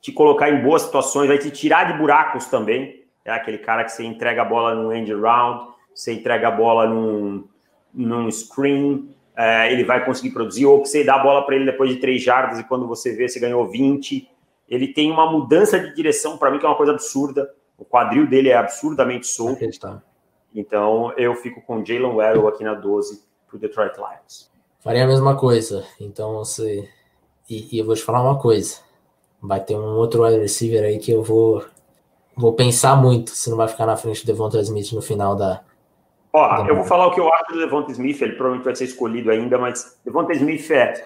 te colocar em boas situações, vai te tirar de buracos também. É aquele cara que você entrega a bola no end round, você entrega a bola num, num screen, é, ele vai conseguir produzir, ou que você dá a bola para ele depois de três jardas e quando você vê, você ganhou 20. Ele tem uma mudança de direção, para mim, que é uma coisa absurda. O quadril dele é absurdamente solto. Então, eu fico com Jalen Waddle aqui na 12 para o Detroit Lions. Faria a mesma coisa. Então, você. E, e, eu vou te falar uma coisa. Vai ter um outro wide receiver aí que eu vou. Vou pensar muito se não vai ficar na frente do Devonta Smith no final da, Ó, eu vou falar o que eu acho do Devonta Smith, ele provavelmente vai ser escolhido ainda, mas Devonta Smith é,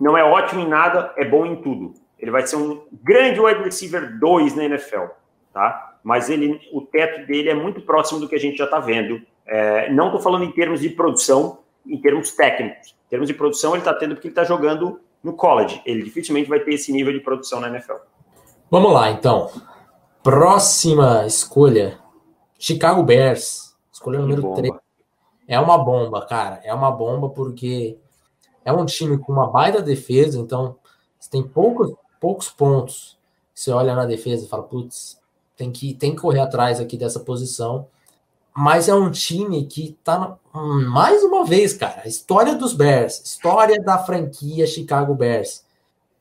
não é ótimo em nada, é bom em tudo. Ele vai ser um grande wide receiver 2 na NFL, tá? Mas ele, o teto dele é muito próximo do que a gente já está vendo. É, não estou falando em termos de produção, em termos técnicos. Em termos de produção, ele está tendo porque ele está jogando no college. Ele dificilmente vai ter esse nível de produção na NFL. Vamos lá, então. Próxima escolha: Chicago Bears. Escolha número 3. É uma bomba, cara. É uma bomba porque é um time com uma baita defesa, então você tem poucos, poucos pontos. Você olha na defesa e fala, putz, tem que, tem que correr atrás aqui dessa posição. Mas é um time que tá, mais uma vez, cara, a história dos Bears, história da franquia Chicago Bears,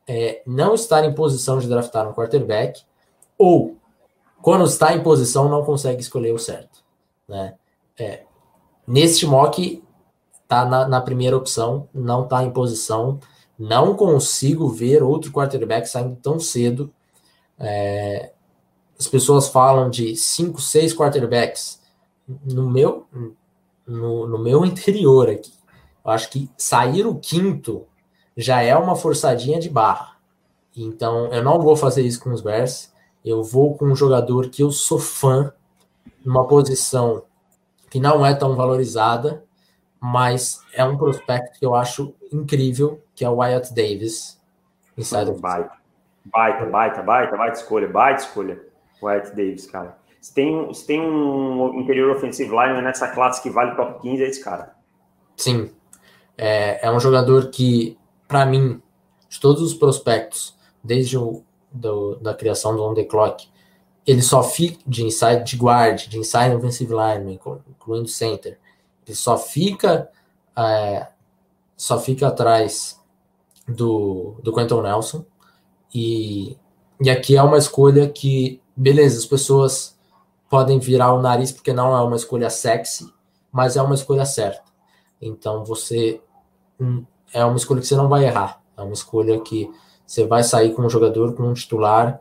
é não estar em posição de draftar um quarterback, ou quando está em posição não consegue escolher o certo, né? É, neste mock, tá na, na, primeira opção, não está em posição. Não consigo ver outro quarterback saindo tão cedo. É, as pessoas falam de 5, 6 quarterbacks. No meu, no, no meu interior aqui, eu acho que sair o quinto já é uma forçadinha de barra. Então, eu não vou fazer isso com os Bears. Eu vou com um jogador que eu sou fã, numa posição que não é tão valorizada, mas é um prospecto que eu acho incrível, que é o Wyatt Davis. Inside baita, baita, baita, baita, baita escolha, baita escolha. Wyatt Davis, cara. Se tem, se tem um interior offensive line nessa classe que vale top 15, é esse cara. Sim. É, é um jogador que, para mim, de todos os prospectos, desde o do, da criação do on the clock, ele só fica de inside de guard, de inside offensive line, incluindo center. Ele só fica é, só fica atrás do, do Quentin Nelson. E, e aqui é uma escolha que, beleza, as pessoas podem virar o nariz porque não é uma escolha sexy, mas é uma escolha certa. Então você hum, é uma escolha que você não vai errar. É uma escolha que você vai sair com um jogador, com um titular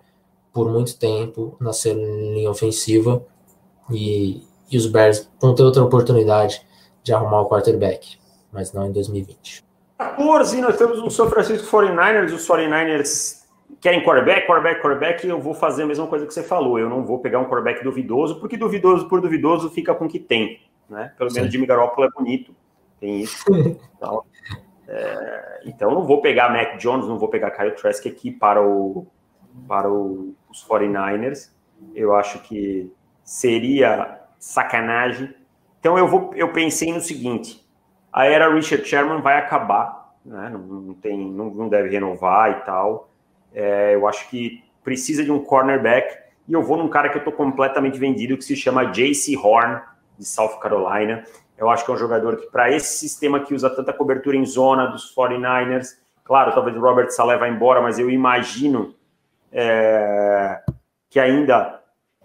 por muito tempo na linha ofensiva e, e os Bears vão ter outra oportunidade de arrumar o quarterback, mas não em 2020. 14, nós temos o São Francisco 49ers. Os 49ers querem quarterback, quarterback, quarterback. Eu vou fazer a mesma coisa que você falou. Eu não vou pegar um quarterback duvidoso, porque duvidoso por duvidoso fica com o que tem. Né? Pelo menos Jimmy Garoppolo é bonito. Tem isso. Então, é, então não vou pegar Mac Jones, não vou pegar Kyle Trask aqui para, o, para o, os 49ers. Eu acho que seria sacanagem. Então eu, vou, eu pensei no seguinte: a era Richard Sherman vai acabar, né? não, não, tem, não, não deve renovar e tal. É, eu acho que precisa de um cornerback e eu vou num cara que eu estou completamente vendido que se chama J.C. Horn de South Carolina. Eu acho que é um jogador que, para esse sistema que usa tanta cobertura em zona dos 49ers, claro, talvez o Robert Saleh vá embora, mas eu imagino é, que ainda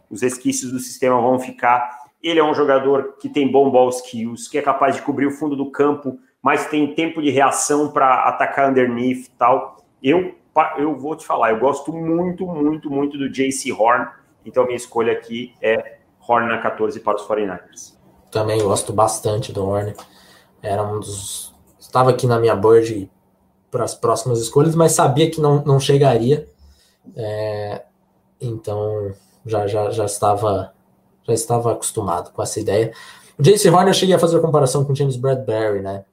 os resquícios do sistema vão ficar. Ele é um jogador que tem bom ball skills, que é capaz de cobrir o fundo do campo, mas tem tempo de reação para atacar underneath e tal. Eu, eu vou te falar, eu gosto muito, muito, muito do JC Horn, então minha escolha aqui é Horn na 14 para os 49ers. Também gosto bastante do Horn. Era um dos. Estava aqui na minha board para as próximas escolhas, mas sabia que não, não chegaria. É, então já, já, já estava já estava acostumado com essa ideia. O Jace Horn eu cheguei a fazer a comparação com o James Bradbury, né?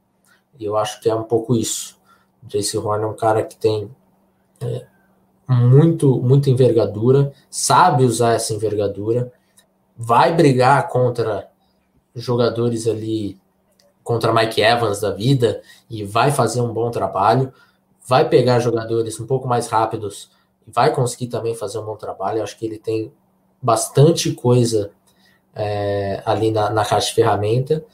E eu acho que é um pouco isso. O Jace Horn é um cara que tem é, muito, muita envergadura, sabe usar essa envergadura, vai brigar contra jogadores ali, contra Mike Evans da vida, e vai fazer um bom trabalho, vai pegar jogadores um pouco mais rápidos e vai conseguir também fazer um bom trabalho. Eu acho que ele tem bastante coisa é, ali na, na caixa de ferramenta.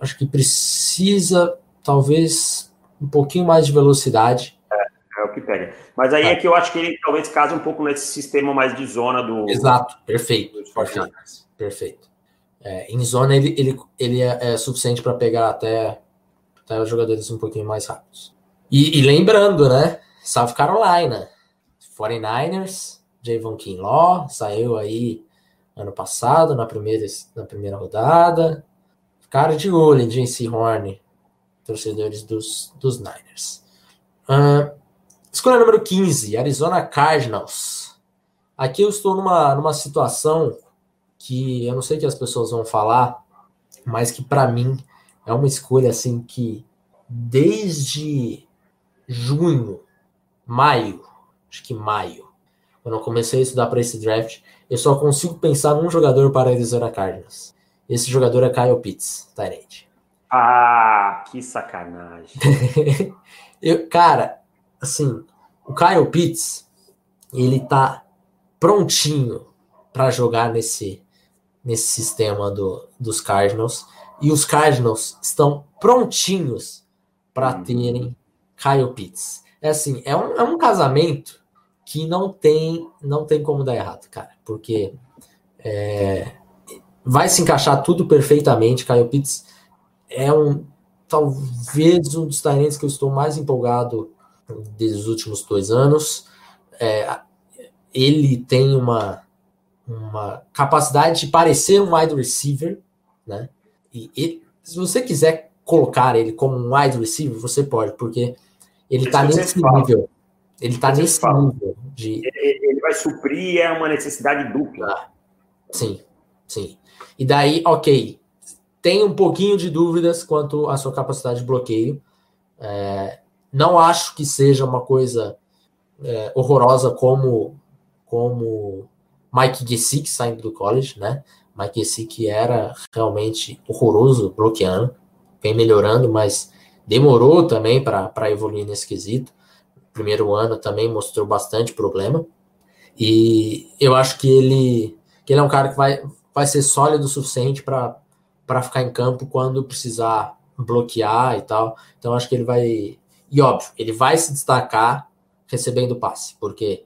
Acho que precisa, talvez, um pouquinho mais de velocidade. É, é o que pega. Mas aí é. é que eu acho que ele talvez case um pouco nesse sistema mais de zona do. Exato, perfeito. Perfeito. perfeito. É, em zona ele, ele, ele é, é suficiente para pegar até, até os jogadores um pouquinho mais rápidos. E, e lembrando, né? South Carolina, 49ers, Javon Kinlaw, saiu aí ano passado, na primeira, na primeira rodada. Cara de olho em JC Horn, torcedores dos, dos Niners. Uh, escolha número 15, Arizona Cardinals. Aqui eu estou numa, numa situação que eu não sei o que as pessoas vão falar, mas que para mim é uma escolha assim que desde junho, maio, acho que maio, quando eu comecei a estudar para esse draft, eu só consigo pensar num jogador para a Arizona Cardinals. Esse jogador é Kyle Pitts, Tyrande. Ah, que sacanagem. eu, cara, assim, o Kyle Pitts, ele tá prontinho para jogar nesse nesse sistema do, dos Cardinals e os Cardinals estão prontinhos para uhum. terem Kyle Pitts. É assim, é um, é um casamento que não tem não tem como dar errado, cara, porque é, vai se encaixar tudo perfeitamente. Kyle Pitts é um talvez um dos talentos que eu estou mais empolgado desde os últimos dois anos. É, ele tem uma, uma capacidade de parecer um wide receiver, né? E ele, se você quiser colocar ele como um wide receiver, você pode, porque ele está nesse nível. Ele está nesse nível de. Ele vai suprir é uma necessidade dupla. Ah, sim, sim. E daí, ok, tem um pouquinho de dúvidas quanto à sua capacidade de bloqueio. É, não acho que seja uma coisa é, horrorosa como como Mike Gesicki saindo do college, né? Mike Gesicki era realmente horroroso bloqueando, vem melhorando, mas demorou também para evoluir nesse quesito. Primeiro ano também mostrou bastante problema. E eu acho que ele, que ele é um cara que vai, vai ser sólido o suficiente para ficar em campo quando precisar bloquear e tal. Então acho que ele vai. E óbvio, ele vai se destacar recebendo passe, porque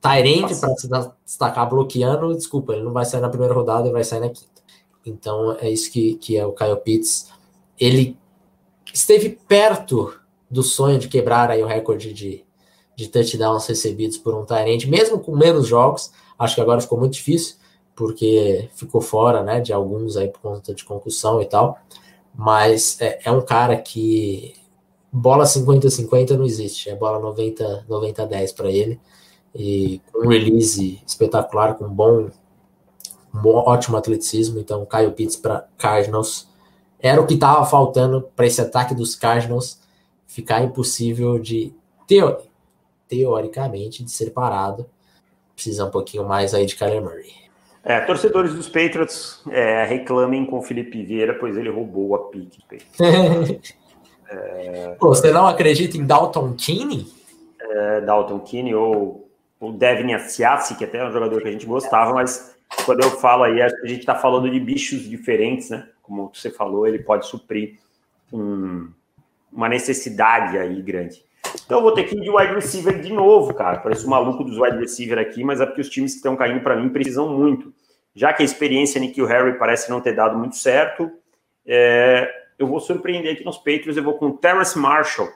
Tyrande para se destacar bloqueando, desculpa, ele não vai sair na primeira rodada, ele vai sair na quinta. Então é isso que, que é o Kyle Pitts. Ele esteve perto do sonho de quebrar aí o recorde de, de touchdowns recebidos por um Tyrande, mesmo com menos jogos. Acho que agora ficou muito difícil, porque ficou fora né, de alguns aí por conta de concussão e tal. Mas é, é um cara que bola 50-50 não existe, é bola 90-10 para ele e com um release espetacular, com um bom, um ótimo atleticismo. Então, Kyle Pitts para Cardinals era o que estava faltando para esse ataque dos Cardinals ficar impossível de teo, teoricamente de ser parado. Precisa um pouquinho mais aí de Kyler Murray. É, torcedores dos Patriots é, reclamem com o Felipe Vieira, pois ele roubou a pique. é... Pô, você não acredita em Dalton Keane? É, Dalton Keane ou o Devin Asiasi, que até é um jogador que a gente gostava, mas quando eu falo aí, a gente está falando de bichos diferentes, né? Como você falou, ele pode suprir um, uma necessidade aí grande. Então eu vou ter que ir de wide receiver de novo, cara. Parece um maluco dos wide receiver aqui, mas é porque os times que estão caindo para mim precisam muito. Já que a experiência Nikhil Harry parece não ter dado muito certo, é, eu vou surpreender aqui nos Patriots, eu vou com Terrace Marshall,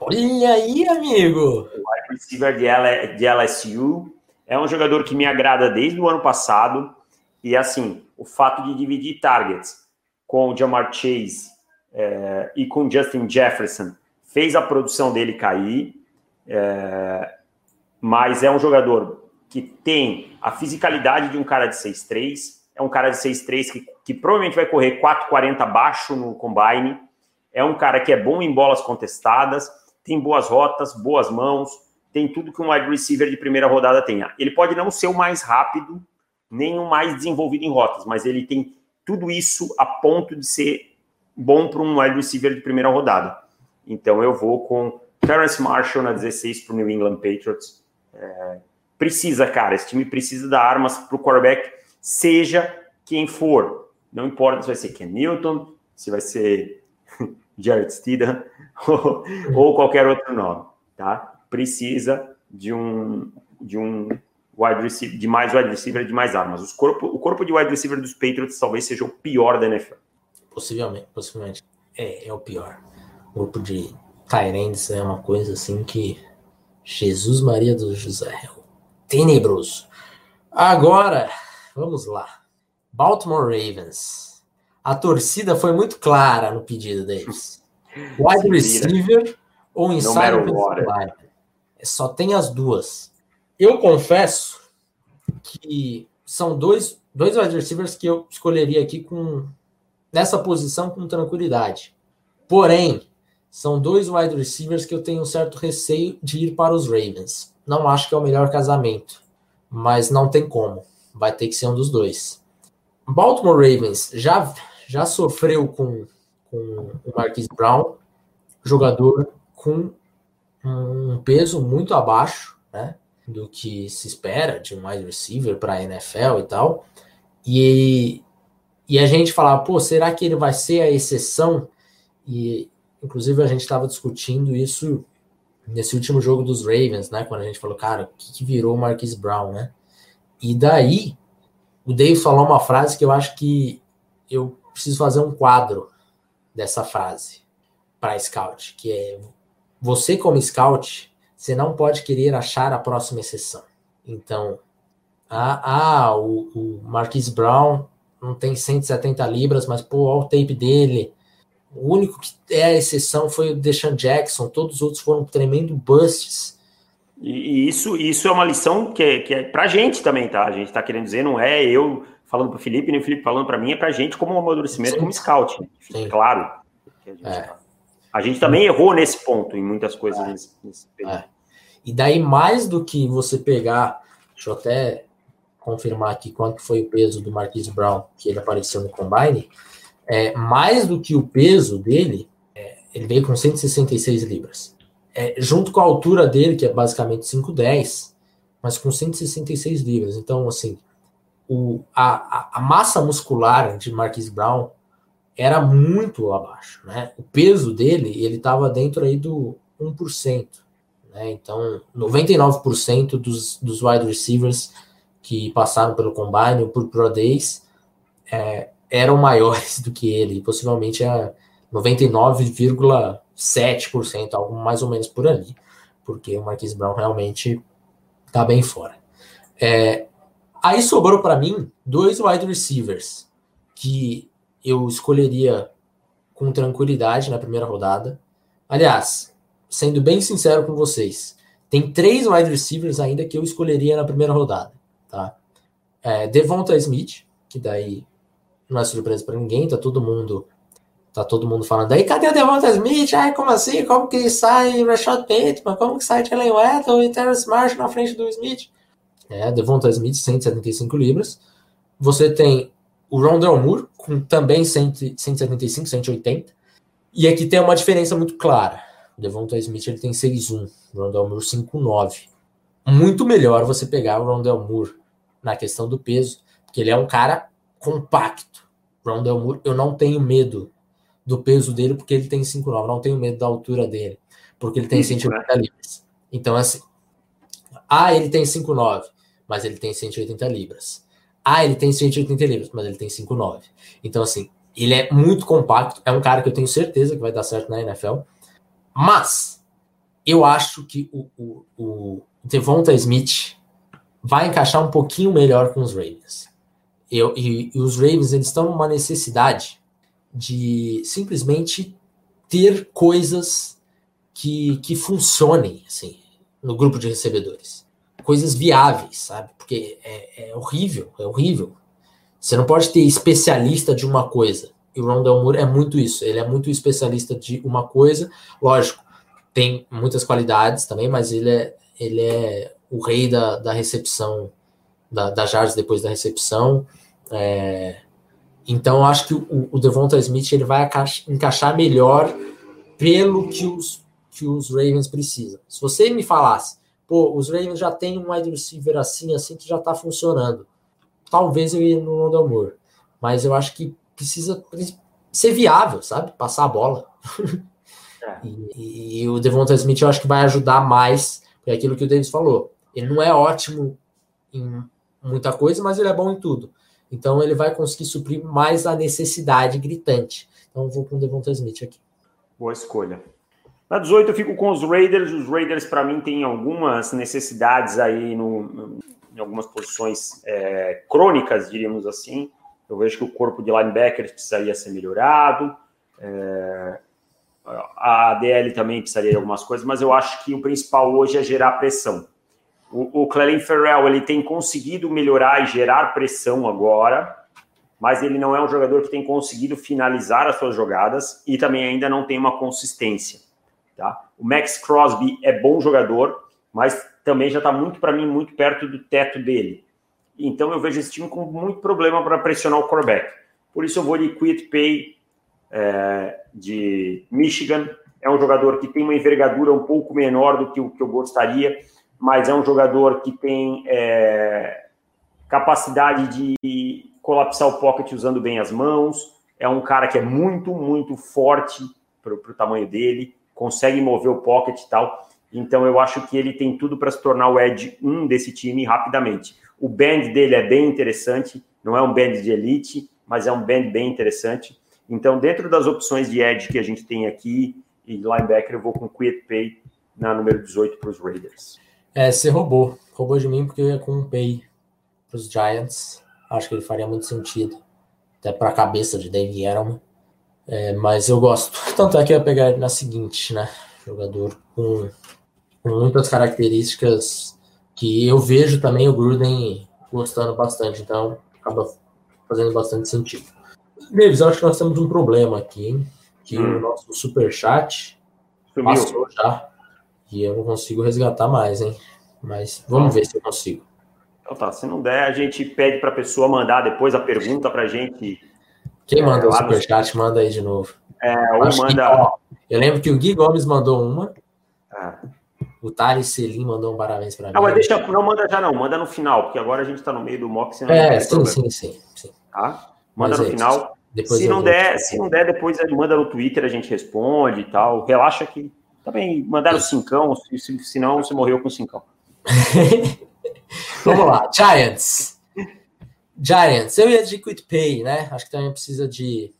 Olha aí, amigo! O wide receiver de, LSU é um jogador que me agrada desde o ano passado. E assim, o fato de dividir targets com o Jamar Chase é, e com o Justin Jefferson fez a produção dele cair. É, mas é um jogador que tem a fisicalidade de um cara de 6'3, é um cara de 6'3 que, que provavelmente vai correr 4,40 abaixo no combine é um cara que é bom em bolas contestadas, tem boas rotas, boas mãos, tem tudo que um wide receiver de primeira rodada tem. Ele pode não ser o mais rápido, nem o mais desenvolvido em rotas, mas ele tem tudo isso a ponto de ser bom para um wide receiver de primeira rodada. Então eu vou com Terrence Marshall na 16 para o New England Patriots. É, precisa, cara, esse time precisa dar armas para o quarterback, seja quem for. Não importa se vai ser Ken Newton, se vai ser Jared Stidham ou, ou, qualquer outro nome, tá? Precisa de um de um wide receiver, de mais wide receiver, de mais armas. Os corpo, o corpo de wide receiver dos Patriots talvez seja o pior da NFL. Possivelmente, possivelmente. É, é o pior. O grupo de Tyrands é uma coisa assim que Jesus Maria do José é tenebroso. Agora, vamos lá. Baltimore Ravens a torcida foi muito clara no pedido deles. Wide receiver ou inside line. Só tem as duas. Eu confesso que são dois, dois wide receivers que eu escolheria aqui com nessa posição com tranquilidade. Porém, são dois wide receivers que eu tenho um certo receio de ir para os Ravens. Não acho que é o melhor casamento, mas não tem como. Vai ter que ser um dos dois. Baltimore Ravens já já sofreu com, com o Marquis Brown, jogador com um peso muito abaixo né, do que se espera de um wide receiver para a NFL e tal. E, e a gente falava, pô, será que ele vai ser a exceção? E inclusive a gente estava discutindo isso nesse último jogo dos Ravens, né? Quando a gente falou, cara, o que, que virou o Marquis Brown, né? E daí o Dave falou uma frase que eu acho que eu preciso fazer um quadro dessa frase para scout, que é você como scout, você não pode querer achar a próxima exceção. Então, ah, ah o, o Marquise Brown não tem 170 libras, mas pô, olha o tape dele. O único que é a exceção foi o Deshaun Jackson, todos os outros foram tremendo busts. E, e isso, isso é uma lição que é, que é pra gente também, tá? A gente tá querendo dizer, não é eu falando pro Felipe, nem o Felipe falando para mim, é pra gente como um amadurecimento, Sim. como scout. Né? Claro. A gente, é. Tá. a gente, também errou nesse ponto, em muitas coisas é. nesse, nesse período. É. E daí, mais do que você pegar, deixa eu até confirmar aqui quanto foi o peso do Marquise Brown que ele apareceu no Combine, é, mais do que o peso dele, é, ele veio com 166 libras é, junto com a altura dele, que é basicamente 5,10, mas com 166 libras. Então, assim, o, a, a, massa muscular de Marquis Brown era muito abaixo, né? O peso dele, ele estava dentro aí do 1%, né? Então, 99% dos, dos wide receivers que passaram pelo combine ou por pro days é, eram maiores do que ele, possivelmente é a 99, 7%, algo mais ou menos por ali, porque o Marquis Brown realmente tá bem fora. É, aí sobrou para mim dois wide receivers que eu escolheria com tranquilidade na primeira rodada. Aliás, sendo bem sincero com vocês, tem três wide receivers ainda que eu escolheria na primeira rodada, tá? É, Devonta Smith, que daí não é surpresa para ninguém, tá todo mundo tá todo mundo falando aí, cadê o Devonta Smith? Ai, como assim? Como que sai Rashad Bateman? Como que sai Jalen Waddle e Terrence Marshall na frente do Smith? é, Devonta Smith, 175 libras. Você tem o Rondell Moore, com também 100, 175, 180. E aqui tem uma diferença muito clara. O Devonta Smith ele tem 6'1, o Rondell Moore 5'9. Muito melhor você pegar o Rondell Moore na questão do peso, porque ele é um cara compacto. Rondell Moore, eu não tenho medo do peso dele, porque ele tem 5'9. Não tenho medo da altura dele, porque ele tem 180 libras. Então, assim, ah, ele tem 5'9 mas ele tem 180 libras. Ah, ele tem 180 libras, mas ele tem 5,9. Então, assim, ele é muito compacto. É um cara que eu tenho certeza que vai dar certo na NFL. Mas eu acho que o, o, o Devonta Smith vai encaixar um pouquinho melhor com os Ravens. Eu, e, e os Ravens eles estão numa necessidade de simplesmente ter coisas que, que funcionem assim, no grupo de recebedores coisas viáveis, sabe? Porque é, é, horrível, é horrível. Você não pode ter especialista de uma coisa. E o Rondell Moore é muito isso. Ele é muito especialista de uma coisa. Lógico, tem muitas qualidades também, mas ele é, ele é o rei da, da recepção, da, da jardas depois da recepção. É, então, eu acho que o, o Devonta Smith ele vai encaixar melhor pelo que os, que os Ravens precisam. Se você me falasse, pô, os Ravens já tem um wide receiver assim, assim, que já tá funcionando. Talvez eu ia no Rondell Moore. Mas eu acho que precisa ser viável, sabe? Passar a bola. É. E, e, o Devonta Smith eu acho que vai ajudar mais, é aquilo que o Davis falou. Ele não é ótimo em muita coisa, mas ele é bom em tudo. Então ele vai conseguir suprir mais a necessidade gritante. Então vou com o Devonta Smith aqui. Boa escolha. Na 18 eu fico com os Raiders. Os Raiders, para mim, têm algumas necessidades aí no, em algumas posições é, crônicas, diríamos assim. Eu vejo que o corpo de linebackers precisaria ser melhorado. É, a ADL também precisaria de algumas coisas, mas eu acho que o principal hoje é gerar pressão. O, o Clelin Ferrell ele tem conseguido melhorar e gerar pressão agora, mas ele não é um jogador que tem conseguido finalizar as suas jogadas e também ainda não tem uma consistência. Tá? O Max Crosby é bom jogador, mas também já está muito, para mim, muito perto do teto dele. Então eu vejo esse time com muito problema para pressionar o quarterback. Por isso eu vou de Quit Pay é, de Michigan. É um jogador que tem uma envergadura um pouco menor do que o que eu gostaria, mas é um jogador que tem é, capacidade de colapsar o pocket usando bem as mãos. É um cara que é muito, muito forte para o tamanho dele consegue mover o pocket e tal. Então eu acho que ele tem tudo para se tornar o Edge 1 desse time rapidamente. O band dele é bem interessante, não é um band de elite, mas é um band bem interessante. Então, dentro das opções de Edge que a gente tem aqui, e linebacker, eu vou com Quiet Pay na número 18 para os Raiders. É, você roubou. Roubou de mim porque eu ia com um pay para os Giants. Acho que ele faria muito sentido. Até para a cabeça de Dave Edelman. É, mas eu gosto. Tanto é que eu ia pegar ele na seguinte, né? Jogador com, com muitas características que eu vejo também o Gruden gostando bastante. Então, acaba fazendo bastante sentido. Davis, acho que nós temos um problema aqui, hein? Que hum. o nosso superchat passou já. E eu não consigo resgatar mais, hein? Mas vamos ver se eu consigo. Então tá, se não der, a gente pede para a pessoa mandar depois a pergunta para a gente. Quem é, manda o superchat, no... manda aí de novo. É, ou manda. Que, ó, eu lembro que o Gui Gomes mandou uma. Ah. O Thales Selim mandou um parabéns para mim. Não, mas deixa, não manda já não, manda no final, porque agora a gente está no meio do mock. É, sim, sim, sim, sim, Tá? Manda mas no é final. Se não der, se não der, depois manda no Twitter, a gente responde e tal. Relaxa que também mandaram cincão, se, se, não, você morreu com cincão. Vamos lá, Giants. Giants, eu ia de Quit Pay, né? Acho que também precisa de,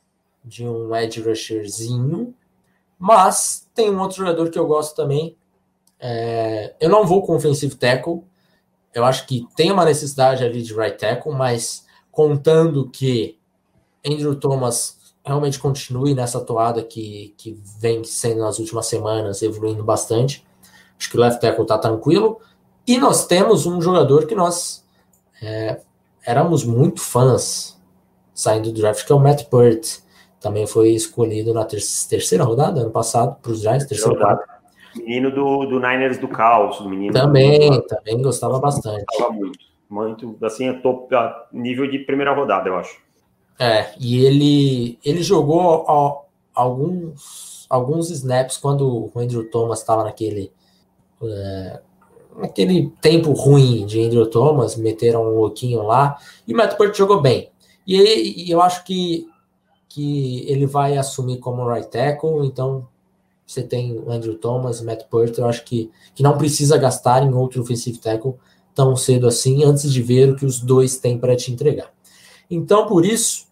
de um edge rusherzinho. Mas tem um outro jogador que eu gosto também. É, eu não vou com offensive tackle. Eu acho que tem uma necessidade ali de right tackle, mas contando que Andrew Thomas realmente continue nessa toada que, que vem sendo nas últimas semanas, evoluindo bastante. Acho que o left tackle tá tranquilo. E nós temos um jogador que nós é, éramos muito fãs saindo do draft, que é o Matt Burt. Também foi escolhido na ter terceira rodada, ano passado, para os Giants, terceira rodada. Menino do, do Niners do Caos. Menino também, do... também gostava bastante. Gostava muito. Muito, assim, é top, nível de primeira rodada, eu acho. É, e ele, ele jogou ó, alguns, alguns snaps quando o Andrew Thomas estava naquele, é, naquele tempo ruim de Andrew Thomas, meteram um louquinho lá, e o Matt Pert jogou bem. E, e eu acho que, que ele vai assumir como right tackle, então você tem o Andrew Thomas, Matt Pert, eu acho que, que não precisa gastar em outro offensive tackle tão cedo assim, antes de ver o que os dois têm para te entregar. Então, por isso,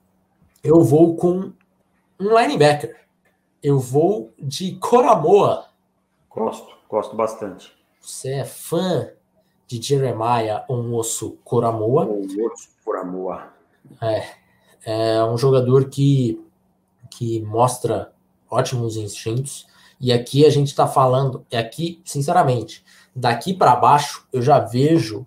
eu vou com um linebacker. Eu vou de Coramoa. Gosto, gosto bastante. Você é fã de Jeremiah Onwosu Coramoa? Onwosu Coramoa. É, é um jogador que, que mostra ótimos instintos. E aqui a gente está falando, é aqui, sinceramente, daqui para baixo eu já vejo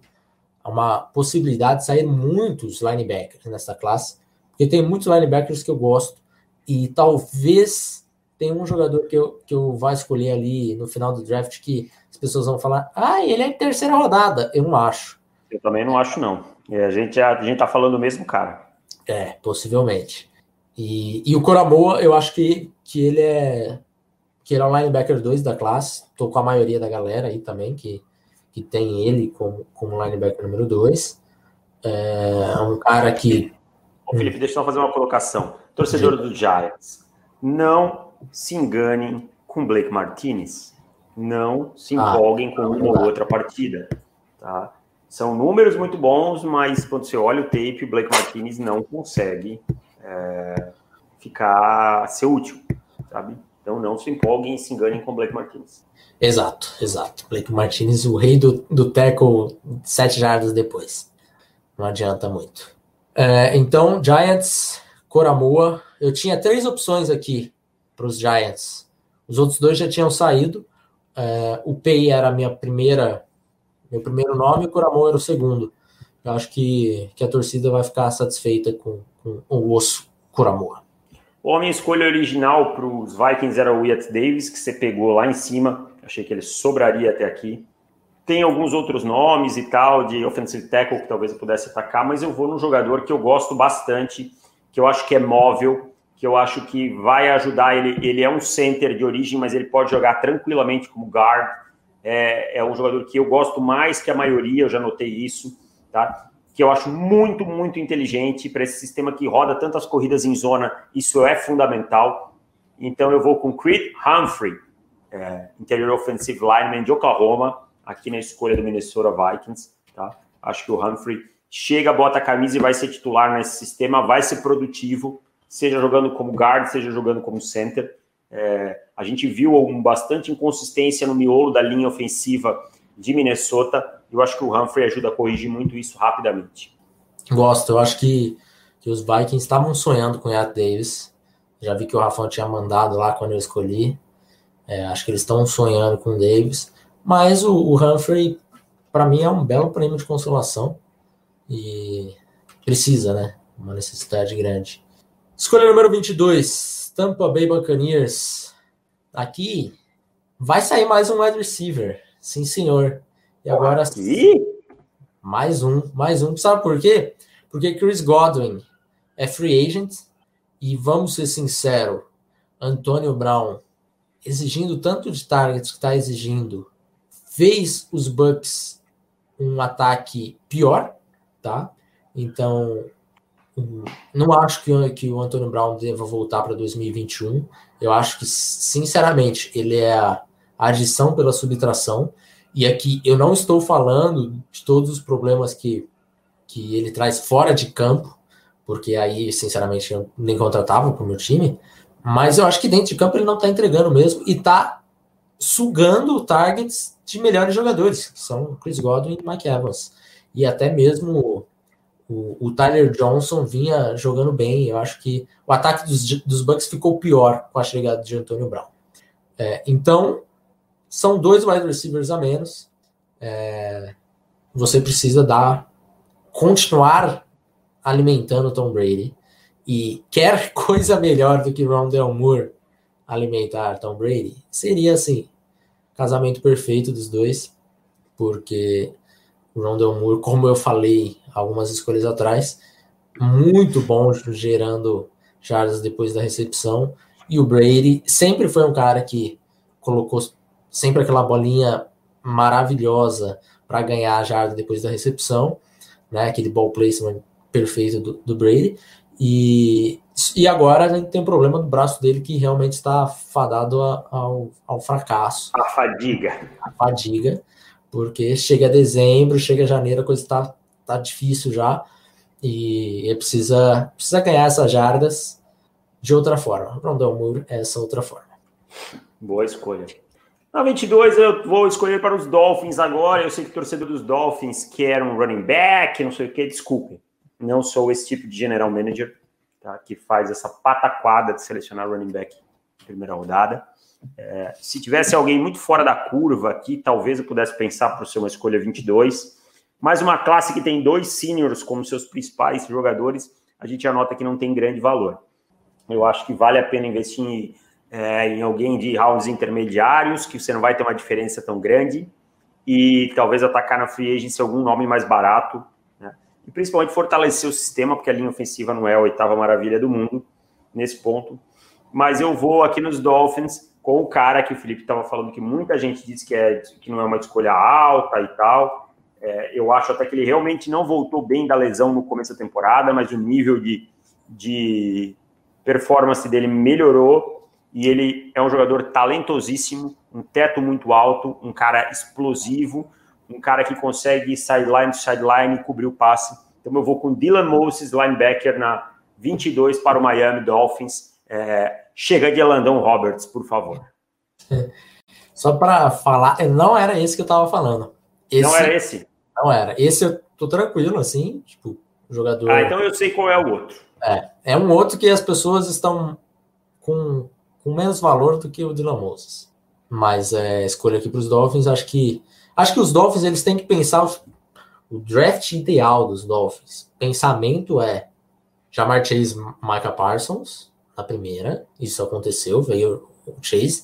uma possibilidade de sair muitos linebackers nessa classe, porque tem muitos linebackers que eu gosto e talvez tenha um jogador que eu, que eu vá escolher ali no final do draft que as pessoas vão falar, ah, ele é terceira rodada. Eu não acho. Eu também não acho, não. A gente, a, a gente tá falando do mesmo cara. É, possivelmente. E, e o Coramoa, eu acho que, que ele é que ele é o linebacker 2 da classe. Tô com a maioria da galera aí também, que que tem ele como, como linebacker número 2. É um cara que. Ô, Felipe, deixa eu só fazer uma colocação. Torcedor do Giants, não se enganem com Blake Martinez. Não se ah, empolguem ah, com uma ou outra partida. Tá? São números muito bons, mas quando você olha o tape, o Blake Martinez não consegue é, ficar ser útil, sabe? Então não se empolguem e se enganem com o Blake Martinez. Exato, exato. Blake Martinez, o rei do, do tackle sete jardas depois. Não adianta muito. É, então, Giants, Coramoa. Eu tinha três opções aqui para os Giants. Os outros dois já tinham saído. É, o Pei era a minha primeira, meu primeiro nome e o Coramoa era o segundo. Eu acho que, que a torcida vai ficar satisfeita com, com o osso Coramoa. a minha escolha original para os Vikings era o Wyatt Davis, que você pegou lá em cima achei que ele sobraria até aqui. Tem alguns outros nomes e tal, de offensive tackle que talvez eu pudesse atacar, mas eu vou num jogador que eu gosto bastante, que eu acho que é móvel, que eu acho que vai ajudar ele. Ele é um center de origem, mas ele pode jogar tranquilamente como guard. É, é um jogador que eu gosto mais que a maioria, eu já notei isso, tá? Que eu acho muito, muito inteligente para esse sistema que roda tantas corridas em zona, isso é fundamental. Então eu vou com Creed Humphrey, é, interior offensive lineman de Oklahoma, aqui na escolha do Minnesota Vikings. Tá? Acho que o Humphrey chega, bota a camisa e vai ser titular nesse sistema, vai ser produtivo, seja jogando como guard, seja jogando como center. É, a gente viu um, bastante inconsistência no miolo da linha ofensiva de Minnesota. Eu acho que o Humphrey ajuda a corrigir muito isso rapidamente. Gosto, eu acho que, que os Vikings estavam sonhando com o Yacht Davis. Já vi que o Rafão tinha mandado lá quando eu escolhi. É, acho que eles estão sonhando com o Davis. Mas o, o Humphrey, para mim, é um belo prêmio de consolação. E precisa, né? Uma necessidade grande. Escolha número 22, Tampa Bay Buccaneers. Aqui vai sair mais um wide receiver. Sim, senhor. E agora. Aqui? Mais um, mais um. Sabe por quê? Porque Chris Godwin é free agent. E vamos ser sinceros, Antônio Brown, exigindo tanto de targets que está exigindo, fez os Bucks um ataque pior, tá? Então, não acho que, que o Antônio Brown deva voltar para 2021. Eu acho que, sinceramente, ele é a adição pela subtração. E aqui eu não estou falando de todos os problemas que, que ele traz fora de campo, porque aí, sinceramente, eu nem contratava para o meu time. Mas eu acho que dentro de campo ele não está entregando mesmo e está sugando targets de melhores jogadores, que são Chris Godwin e Mike Evans. E até mesmo o, o, Tyler Johnson vinha jogando bem. Eu acho que o ataque dos, dos Bucks ficou pior com a chegada de Antônio Brown. É, então, são dois wide receivers a menos. É, você precisa dar continuar alimentando Tom Brady. E quer coisa melhor do que Rondell Moore alimentar Tom Brady? Seria assim, casamento perfeito dos dois, porque o Rondell Moore, como eu falei algumas escolhas atrás, muito bom gerando jardas depois da recepção. E o Brady sempre foi um cara que colocou sempre aquela bolinha maravilhosa para ganhar a jarda depois da recepção, né? Aquele ball placement perfeito do, do Brady. E, e agora a gente tem um problema no braço dele que realmente está fadado a, ao, ao fracasso. A fadiga. A fadiga, porque chega dezembro, chega janeiro, a coisa está tá difícil já. E ele precisa, precisa ganhar essas jardas de outra forma. Rondell Moore é essa outra forma. Boa escolha. Na 22 eu vou escolher para os Dolphins agora. Eu sei que o torcedor dos Dolphins quer um running back, não sei o que, desculpe não sou esse tipo de general manager tá, que faz essa pataquada de selecionar running back na primeira rodada. É, se tivesse alguém muito fora da curva aqui, talvez eu pudesse pensar por ser uma escolha 22. Mas uma classe que tem dois seniors como seus principais jogadores, a gente anota que não tem grande valor. Eu acho que vale a pena investir em, é, em alguém de rounds intermediários, que você não vai ter uma diferença tão grande, e talvez atacar na free agency algum nome mais barato, e principalmente fortalecer o sistema, porque a linha ofensiva não é a oitava maravilha do mundo nesse ponto. Mas eu vou aqui nos Dolphins com o cara que o Felipe estava falando que muita gente diz que, é, que não é uma escolha alta e tal. É, eu acho até que ele realmente não voltou bem da lesão no começo da temporada, mas o nível de, de performance dele melhorou e ele é um jogador talentosíssimo, um teto muito alto, um cara explosivo um cara que consegue sideline to sideline e cobrir o passe. Então eu vou com Dylan Moses, linebacker, na 22 para o Miami Dolphins. É, chega de Landon Roberts, por favor. Só para falar, não era esse que eu estava falando. Esse, não era esse? Não era. Esse eu tô tranquilo, assim, tipo, jogador. Ah, então eu sei qual é o outro. É, é um outro que as pessoas estão com, com menos valor do que o Dylan Moses. Mas é, escolha aqui para os Dolphins, acho que Acho que os Dolphins eles têm que pensar o draft ideal dos Dolphins. Pensamento é Jamar Chase, Micah Parsons na primeira, isso aconteceu, veio o Chase.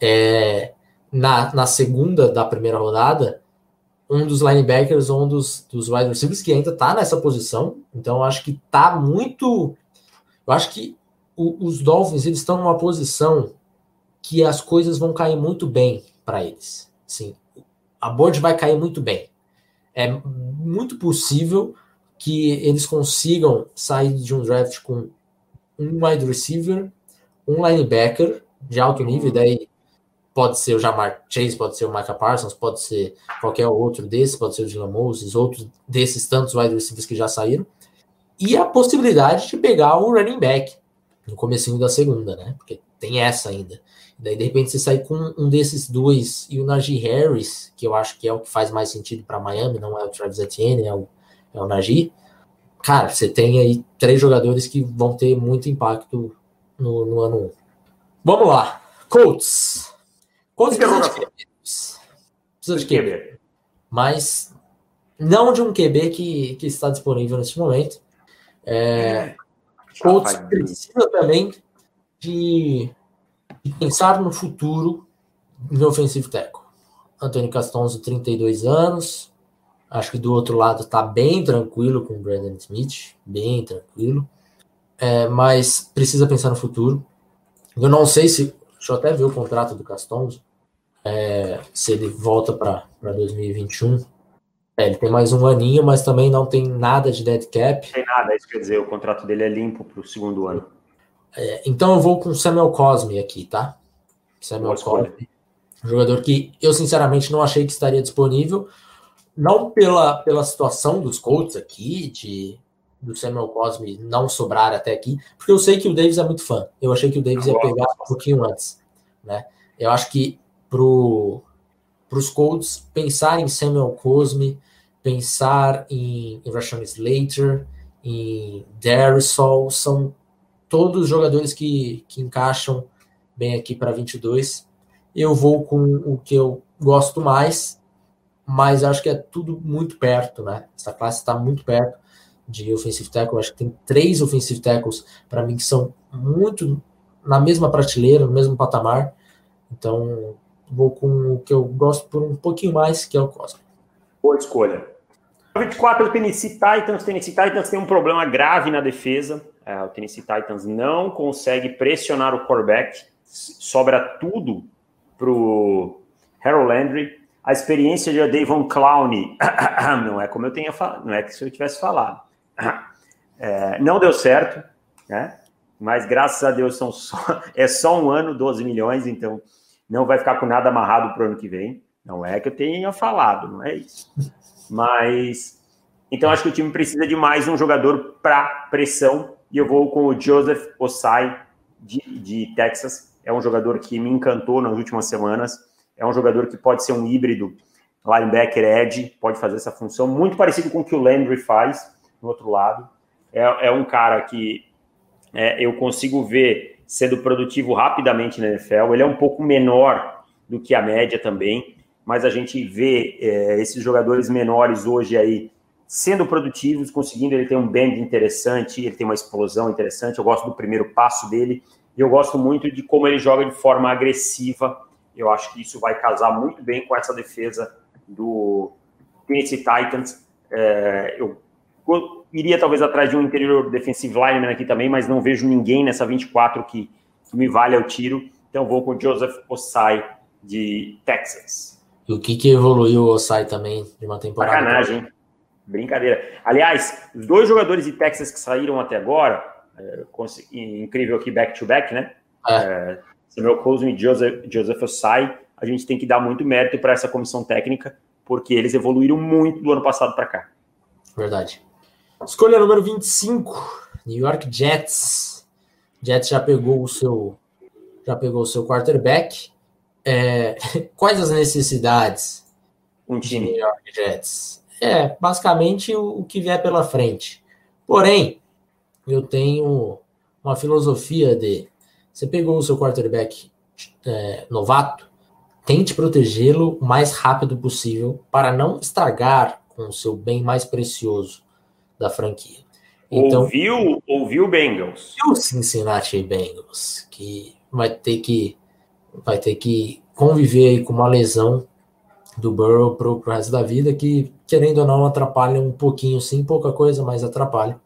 É, na, na segunda da primeira rodada, um dos linebackers ou um dos, dos wide receivers que ainda tá nessa posição. Então, acho que tá muito. Eu acho que o, os Dolphins eles estão numa posição que as coisas vão cair muito bem para eles. Sim, a board vai cair muito bem. É muito possível que eles consigam sair de um draft com um wide receiver, um linebacker de alto nível, daí pode ser o Jamar Chase, pode ser o Micah Parsons, pode ser qualquer outro desses, pode ser o Dylan Moses, outros desses tantos wide receivers que já saíram, e a possibilidade de pegar o running back. no comecinho da segunda, né? Porque tem essa ainda. Daí, de repente, você sai com um desses dois e o Najee Harris, que eu acho que é o que faz mais sentido para Miami, não é o Travis Etienne, é o, é o Najee. Cara, você tem aí três jogadores que vão ter muito impacto no, no ano 1. Vamos lá. Colts. Colts precisa de QB. Precisa de QB. Mas não de um QB que, que está disponível nesse momento. É, Colts precisa também de, de, pensar no futuro no ofensivo tackle. Antônio Castonzo, 32 anos. Acho que do outro lado está bem tranquilo com o Brandon Smith, bem tranquilo. É, mas precisa pensar no futuro. Eu não sei se. Deixa eu até ver o contrato do Castonzo. É, se ele volta para 2021. É, ele tem mais um aninho, mas também não tem nada de dead cap. Tem nada, isso quer dizer, o contrato dele é limpo para o segundo ano. É, então eu vou com Samuel Cosme aqui, tá? Samuel Cosme. Um jogador que eu sinceramente não achei que estaria disponível. Não pela, pela situação dos Colts aqui, de do Samuel Cosme não sobrar até aqui, porque eu sei que o Davis é muito fã. Eu achei que o Davis ia pegar um pouquinho antes, né? Eu acho que pro para os Colts pensar em Samuel Cosme, pensar em, em Rashawn Slater, em Darisol, são todos jogadores que, que encaixam bem aqui para 22. Eu vou com o que eu gosto mais, mas acho que é tudo muito perto, né? Essa classe está muito perto de offensive tackle. Acho que tem três offensive tackles para mim que são muito na mesma prateleira, no mesmo patamar. Então, vou com o que eu gosto por um pouquinho mais, que é o Cosmo. Boa escolha. 24 o Tennessee Titans. Tennessee Titans tem um problema grave na defesa. É, o Tennessee Titans não consegue pressionar o quarterback. Sobra tudo pro Harold Landry. A experiência de Davon Clowney não é como eu tenha falado, não é que se eu tivesse falado. É, não deu certo, né? Mas graças a Deus são só, é só um ano, 12 milhões, então não vai ficar com nada amarrado para o ano que vem. Não é que eu tenha falado, não é isso. Mas então acho que o time precisa de mais um jogador para pressão. E eu vou com o Joseph Osai de, de Texas. É um jogador que me encantou nas últimas semanas. É um jogador que pode ser um híbrido linebacker edge, pode fazer essa função, muito parecido com o que o Landry faz no outro lado. É, é um cara que é, eu consigo ver sendo produtivo rapidamente na NFL. Ele é um pouco menor do que a média também, mas a gente vê é, esses jogadores menores hoje aí sendo produtivos, conseguindo. Ele tem um bend interessante, ele tem uma explosão interessante. Eu gosto do primeiro passo dele e eu gosto muito de como ele joga de forma agressiva. Eu acho que isso vai casar muito bem com essa defesa do Tennessee Titans. É, eu iria talvez atrás de um interior defensive lineman aqui também, mas não vejo ninguém nessa 24 que, que me vale ao tiro. Então vou com o Joseph Osai de Texas. E o que, que evoluiu o Osai também de uma temporada? Sacanagem, Brincadeira. Aliás, os dois jogadores de Texas que saíram até agora, é, incrível aqui back-to-back, -back, né? É. É, Samuel Cosme e Joseph, Joseph Osai, a gente tem que dar muito mérito para essa comissão técnica, porque eles evoluíram muito do ano passado para cá. Verdade. Escolha número 25, New York Jets. Jets já pegou o seu já pegou o seu quarterback. É, quais as necessidades um time New York Jets? É, basicamente o, o que vier pela frente. Porém, eu tenho uma filosofia de você pegou o seu quarterback é, novato, tente protegê-lo o mais rápido possível para não estragar com o seu bem mais precioso da franquia. Então, ouviu, ouviu Bengals? O Cincinnati Bengals, que vai ter que vai ter que conviver com uma lesão do Burrow pro, pro resto da vida, que querendo ou não atrapalha um pouquinho, sim, pouca coisa, mas atrapalha.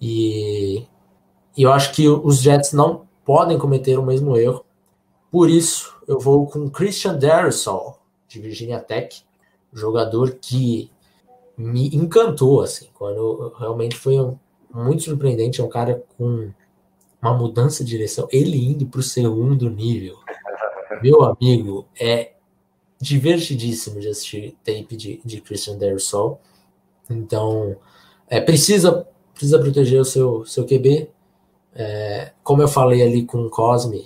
E, e eu acho que os Jets não podem cometer o mesmo erro. Por isso, eu vou com Christian Darrisol, de Virginia Tech, jogador que me encantou, assim, quando realmente foi um, muito surpreendente. É um cara com uma mudança de direção, ele indo para o segundo nível. Meu amigo, é divertidíssimo de assistir tape de, de Christian Dersol. Então, é, precisa, precisa proteger o seu, seu QB. É, como eu falei ali com o Cosme,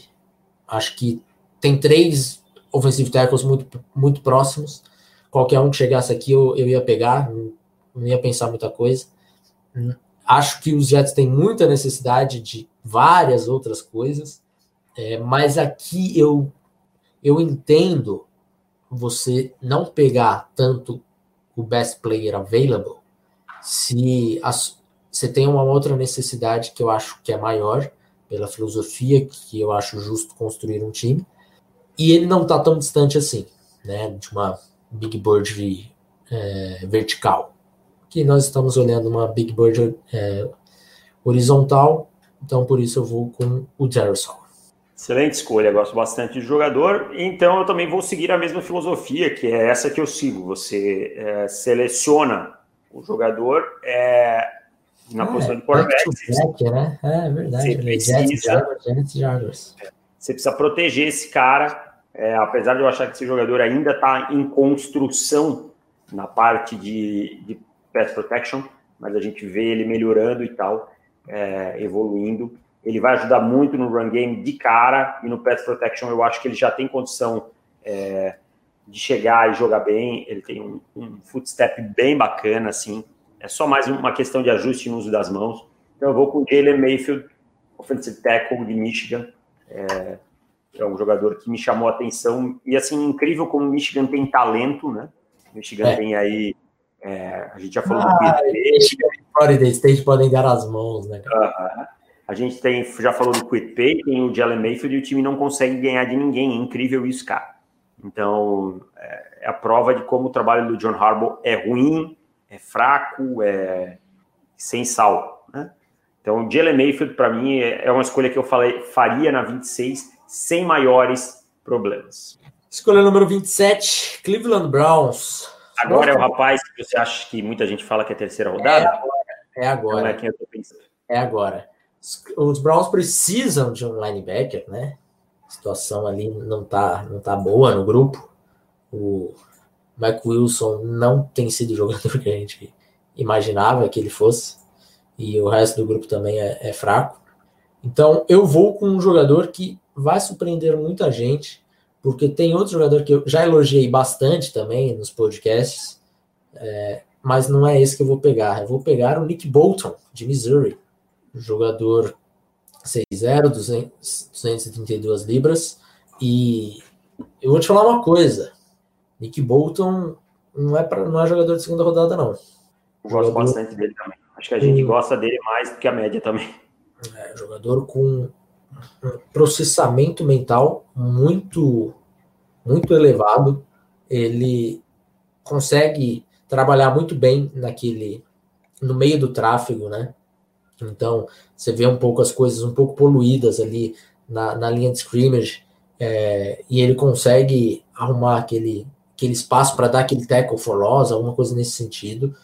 acho que tem três offensive tackles muito, muito próximos. Qualquer um que chegasse aqui eu, eu ia pegar, não, ia pensar muita coisa. Acho que os Jets têm muita necessidade de várias outras coisas, é, mas aqui eu, eu entendo você não pegar tanto o best player available se as, você tem uma outra necessidade que eu acho que é maior, pela filosofia que eu acho justo construir um time, e ele não está tão distante assim, né, de uma Big Bird é, vertical. Que nós estamos olhando uma Big Bird é, horizontal, então por isso eu vou com o Jarrison. Excelente escolha, gosto bastante de jogador. Então eu também vou seguir a mesma filosofia, que é essa que eu sigo. Você é, seleciona o jogador é, na é, posição de quarterback. Back, né? É verdade. Você precisa, você precisa proteger esse cara, é, apesar de eu achar que esse jogador ainda está em construção na parte de, de pass protection, mas a gente vê ele melhorando e tal, é, evoluindo. Ele vai ajudar muito no run game de cara e no pass protection eu acho que ele já tem condição é, de chegar e jogar bem. Ele tem um, um footstep bem bacana, assim. É só mais uma questão de ajuste no uso das mãos. Então eu vou com o Jalen Mayfield, offensive tackle de Michigan. É, é um jogador que me chamou a atenção. E assim, incrível como o Michigan tem talento, né? Michigan é. tem aí. É, a gente já falou ah, do Michigan e Florida State podem dar as mãos, né? Uh -huh. A gente tem, já falou do Quit Pay, tem o Jalen Mayfield e o time não consegue ganhar de ninguém. É incrível isso, cara. Então, é, é a prova de como o trabalho do John Harbaugh é ruim, é fraco, é sem sal. Né? Então, o Jalen Mayfield, para mim, é, é uma escolha que eu falei, faria na 26 sem maiores problemas. Escolha número 27, Cleveland Browns. Agora é o rapaz que você acha que muita gente fala que é terceira rodada? É agora. É agora. Então é, é agora os Browns precisam de um linebacker, né? A situação ali não tá, não tá boa no grupo. O Mike Wilson não tem sido o jogador que a gente imaginava que ele fosse. E o resto do grupo também é, é fraco. Então eu vou com um jogador que vai surpreender muita gente, porque tem outro jogador que eu já elogiei bastante também nos podcasts, é, mas não é esse que eu vou pegar. Eu vou pegar o Nick Bolton, de Missouri jogador 6'0, 232 libras. E eu vou te falar uma coisa: Nick Bolton não é, pra, não é jogador de segunda rodada, não. Eu gosto jogador, bastante dele também. Acho que a gente gosta dele mais do que a média também. É, jogador com um processamento mental muito, muito elevado. Ele consegue trabalhar muito bem naquele no meio do tráfego, né? Então, você vê um pouco as coisas um pouco poluídas ali na, na linha de scrimmage, é, e ele consegue arrumar aquele, aquele espaço para dar aquele tackle for loss, alguma coisa nesse sentido.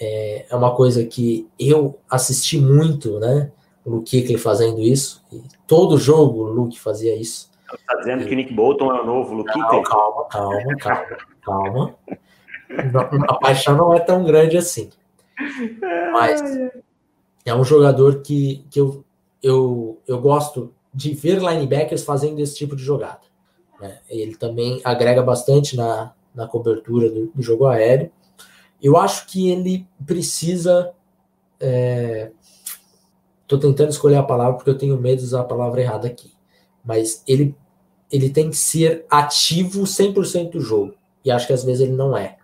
É, é uma coisa que eu assisti muito, né? O Luke Kuechly fazendo isso. Todo jogo o Luke fazia isso. Está dizendo e... que Nick Bolton é o novo Luke Kuechly? Calma, calma, calma, calma. A paixão não é tão grande assim. Mas é um jogador que, que eu, eu, eu gosto de ver linebackers fazendo esse tipo de jogada. Né? Ele também agrega bastante na, na cobertura do, do jogo aéreo. Eu acho que ele precisa. Estou é, tentando escolher a palavra porque eu tenho medo de usar a palavra errada aqui. Mas ele, ele tem que ser ativo 100% do jogo. E acho que às vezes ele não é.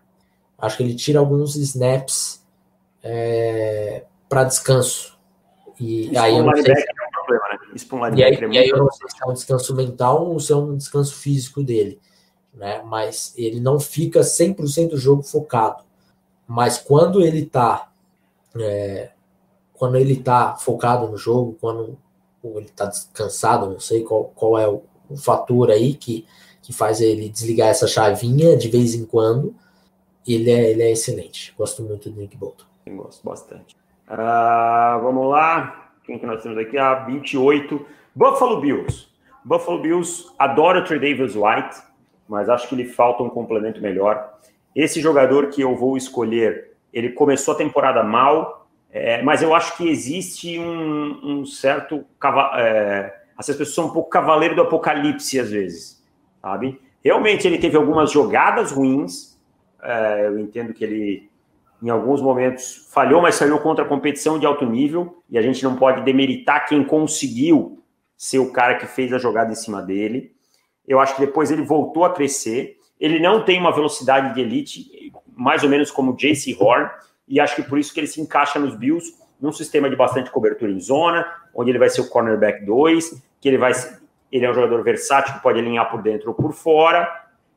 Acho que ele tira alguns snaps é, para descanso. E Isso aí eu não sei se... é um problema, né? Isso um e aí, é e aí eu não sei se é um descanso mental ou se é um descanso físico dele. Né? Mas ele não fica 100% do jogo focado. Mas quando ele tá é, quando ele tá focado no jogo, quando ele tá descansado, não sei qual, qual é o, o fator aí que, que faz ele desligar essa chavinha de vez em quando, ele é, ele é excelente. Gosto muito do Nick Bolton. Eu gosto bastante. Uh, vamos lá. Quem que nós temos aqui? A ah, 28. Buffalo Bills. Buffalo Bills adora o Trey Davis White, mas acho que lhe falta um complemento melhor. Esse jogador que eu vou escolher, ele começou a temporada mal, É, mas eu acho que existe um, um certo. É, essas pessoas são um pouco cavaleiro do apocalipse às vezes, sabe? Realmente ele teve algumas jogadas ruins. É, eu entendo que ele, em alguns momentos, falhou, mas falhou contra a competição de alto nível. E a gente não pode demeritar quem conseguiu ser o cara que fez a jogada em cima dele. Eu acho que depois ele voltou a crescer. Ele não tem uma velocidade de elite, mais ou menos como J.C. Horn, e acho que por isso que ele se encaixa nos Bills, num sistema de bastante cobertura em zona, onde ele vai ser o cornerback 2, que ele vai ele é um jogador versátil que pode alinhar por dentro ou por fora.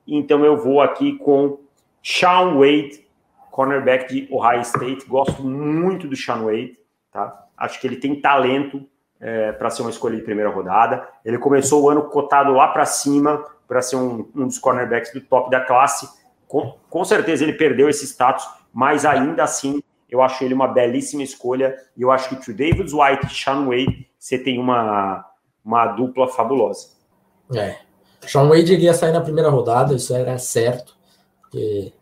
Então eu vou aqui com Sean Wade, cornerback de Ohio State. Gosto muito do Sean Wade, tá? Acho que ele tem talento é, para ser uma escolha de primeira rodada. Ele começou o ano cotado lá para cima para ser um, um, dos cornerbacks do top da classe. Com, com certeza ele perdeu esse status, mas ainda assim eu acho ele uma belíssima escolha. E eu acho que o David White e Sean Wade você tem uma, uma dupla fabulosa. É. Sean Wade iria sair na primeira rodada, isso era certo. Porque,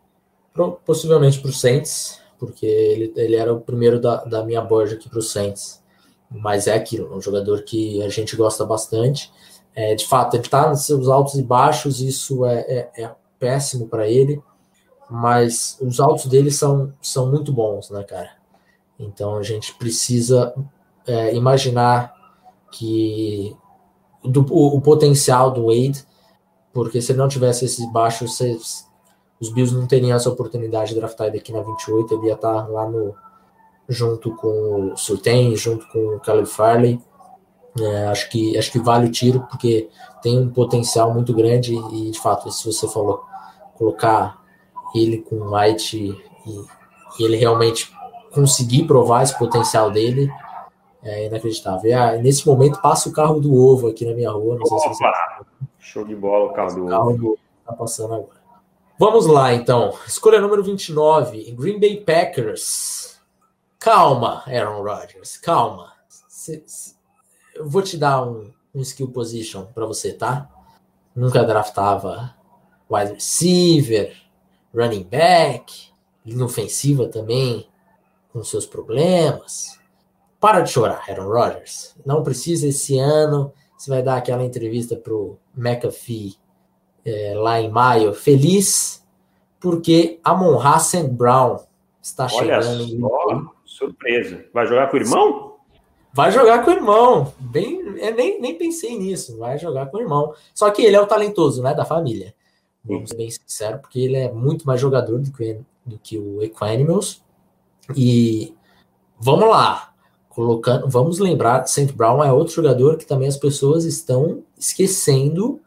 possivelmente para o Saints, porque ele, ele era o primeiro da, da minha board aqui para o Saints mas é aquilo, um jogador que a gente gosta bastante. É, de fato, ele está nos seus altos e baixos, isso é, é, é péssimo para ele, mas os altos dele são, são muito bons, né, cara? Então a gente precisa é, imaginar que do, o, o, potencial do Wade, porque se ele não tivesse esses baixos, os Bills não teriam essa oportunidade de draftar ele aqui na 28, ele ia estar lá no, junto com o Surtain, junto com o Caleb Farley. É, acho, que, acho que vale o tiro, porque tem um potencial muito grande e, de fato, se você falou, colocar ele com o White e, e, ele realmente conseguir provar esse potencial dele, é inacreditável. E, ah, nesse momento passa o carro do ovo aqui na minha rua. Não sei Opa! se você... Show de bola o carro do o carro ovo. Do tá passando agora. Vamos lá, então. Escolha número 29, Green Bay Packers. Calma, Aaron Rodgers, calma. eu vou te dar um, um skill position para você, tá? Nunca draftava wide receiver, running back, linha ofensiva também, com seus problemas. Para de chorar, Aaron Rodgers. Não precisa esse ano. Você vai dar aquela entrevista pro McAfee é, lá em maio, feliz, porque Amon Hassan Brown está Olha chegando. Só. Surpresa. Vai jogar com o irmão? Vai jogar com o irmão. Bem, eu nem, nem pensei nisso. Vai jogar com o irmão. Só que ele é o talentoso, né? Da família. Vamos ser bem sincero, porque ele é muito mais jogador do que, do que o Equanimals. E vamos lá. Colocando, vamos lembrar, St. Brown é outro jogador que também as pessoas estão esquecendo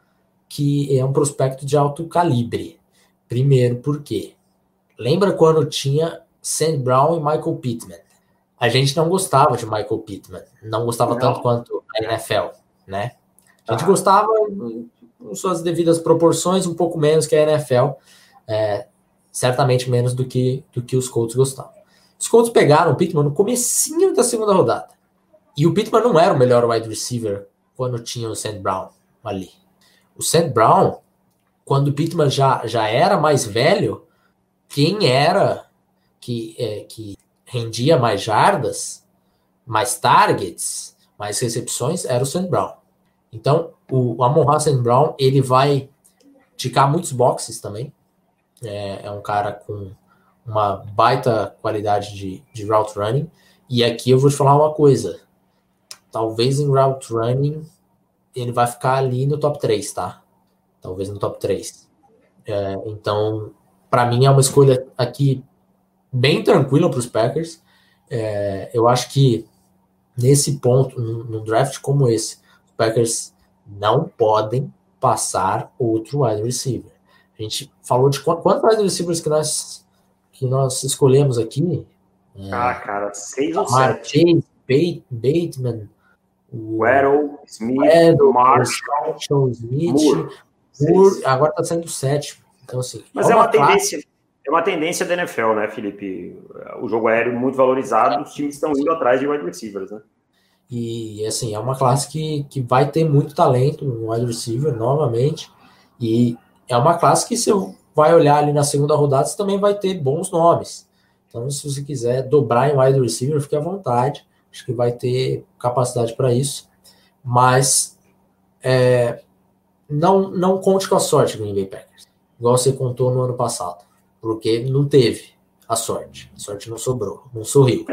que é um prospecto de alto calibre. Primeiro, por quê? Lembra quando tinha Sam Brown e Michael Pittman. A gente não gostava de Michael Pittman, não gostava não. tanto quanto a NFL, né? A gente ah. gostava com suas devidas proporções, um pouco menos que a NFL, é, certamente menos do que, do que os Colts gostavam. Os Colts pegaram o Pittman no comecinho da segunda rodada. E o Pittman não era o melhor wide receiver quando tinha o Sam Brown ali. O Sam Brown, quando o Pittman já, já era mais velho, quem era que, é, que rendia mais jardas, mais targets, mais recepções, era o Sam Brown. Então, o Amon Hassan Brown, ele vai ticar muitos boxes também. É, é, um cara com uma baita qualidade de, de route running. E aqui eu vou te falar uma coisa. Talvez em route running ele vai ficar ali no top 3, tá? Talvez no top 3. É, então, para mim é uma escolha aqui bem tranquila para os Packers. É, eu acho que nesse ponto, num draft como esse, os Packers não podem passar outro wide receiver. A gente falou de quantos wide receivers que nós, que nós escolhemos aqui. É, ah, cara, seis ou sete. Chase, Bateman, Weddle, Smith, Weddle, Marshall, Smith, Moore. Moore agora está sendo sétimo. Então, assim, Mas é uma, uma tendência. É uma tendência da NFL, né, Felipe? O jogo aéreo muito valorizado, os times estão indo atrás de wide receivers, né? E assim, é uma classe que, que vai ter muito talento no wide receiver novamente. E é uma classe que você vai olhar ali na segunda rodada, você também vai ter bons nomes. Então, se você quiser dobrar em wide receiver, fique à vontade. Acho que vai ter capacidade para isso. Mas é, não, não conte com a sorte, Green Bay Packers. Igual você contou no ano passado. Porque não teve a sorte. A sorte não sobrou, não sorriu.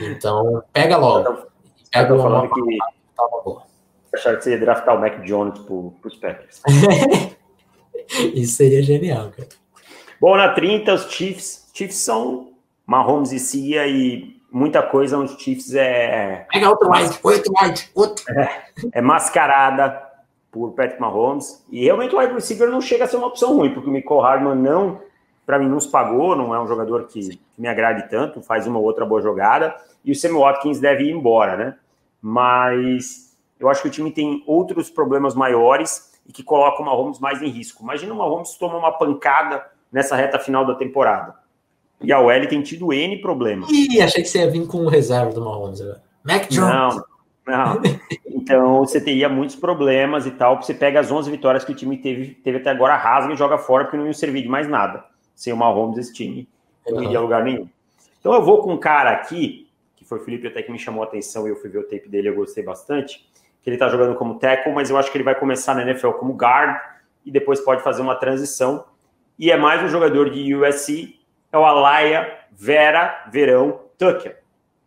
Então, pega logo. Pega uma falando que tava boa. Acharam que você ia draftar o Mac Jones para os Packers. Isso seria genial, cara. Bom, na 30, os Chiefs. Chiefs são Mahomes e Cia e muita coisa nos Chiefs é. Pega outro wide, outro wide, outro. É, é mascarada por Patrick Mahomes. E realmente o wide receiver não chega a ser uma opção ruim, porque o Michael Hardman não, para mim, não se pagou, não é um jogador que, que, me agrade tanto, faz uma outra boa jogada. E o Sammy Watkins deve ir embora, né? Mas eu acho que o time tem outros problemas maiores e que colocam o Mahomes mais em risco. Imagina o Mahomes toma uma pancada nessa reta final da temporada. E a OL tem tido N problemas. Ih, achei que você ia vir com o reserva do Mahomes agora. Mac Jones. Não, não. Então você teria muitos problemas e tal. Você pega as 11 vitórias que o time teve, teve até agora, rasga e joga fora, porque não ia servir de mais nada. Sem o Mahomes, esse time não iria a lugar nenhum. Então eu vou com um cara aqui, que foi o Felipe até que me chamou a atenção e eu fui ver o tape dele, eu gostei bastante. Que ele tá jogando como tackle, mas eu acho que ele vai começar na NFL como guard e depois pode fazer uma transição. E é mais um jogador de USC, é o Alaya Vera Verão Tucker.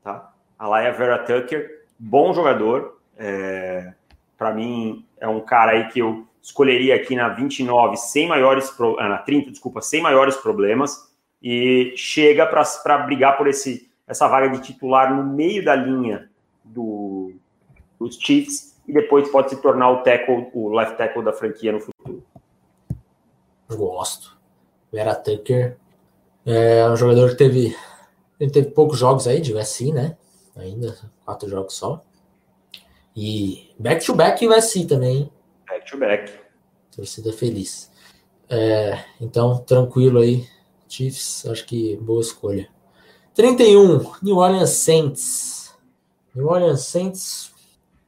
Tá? Alaya Vera Tucker, bom jogador. É, Para mim, é um cara aí que eu escolheria aqui na 29 sem maiores ah, na 30, desculpa, sem maiores problemas e chega para brigar por esse essa vaga de titular no meio da linha do, dos Chiefs e depois pode se tornar o tackle, o left tackle da franquia no futuro. Gosto. Vera Tucker é um jogador que teve ele teve poucos jogos aí de USC, né? Ainda quatro jogos só. E back to back USC também. Back to back. Torcida feliz. É, então, tranquilo aí. Chiefs, acho que boa escolha. 31, New Orleans Saints. New Orleans Saints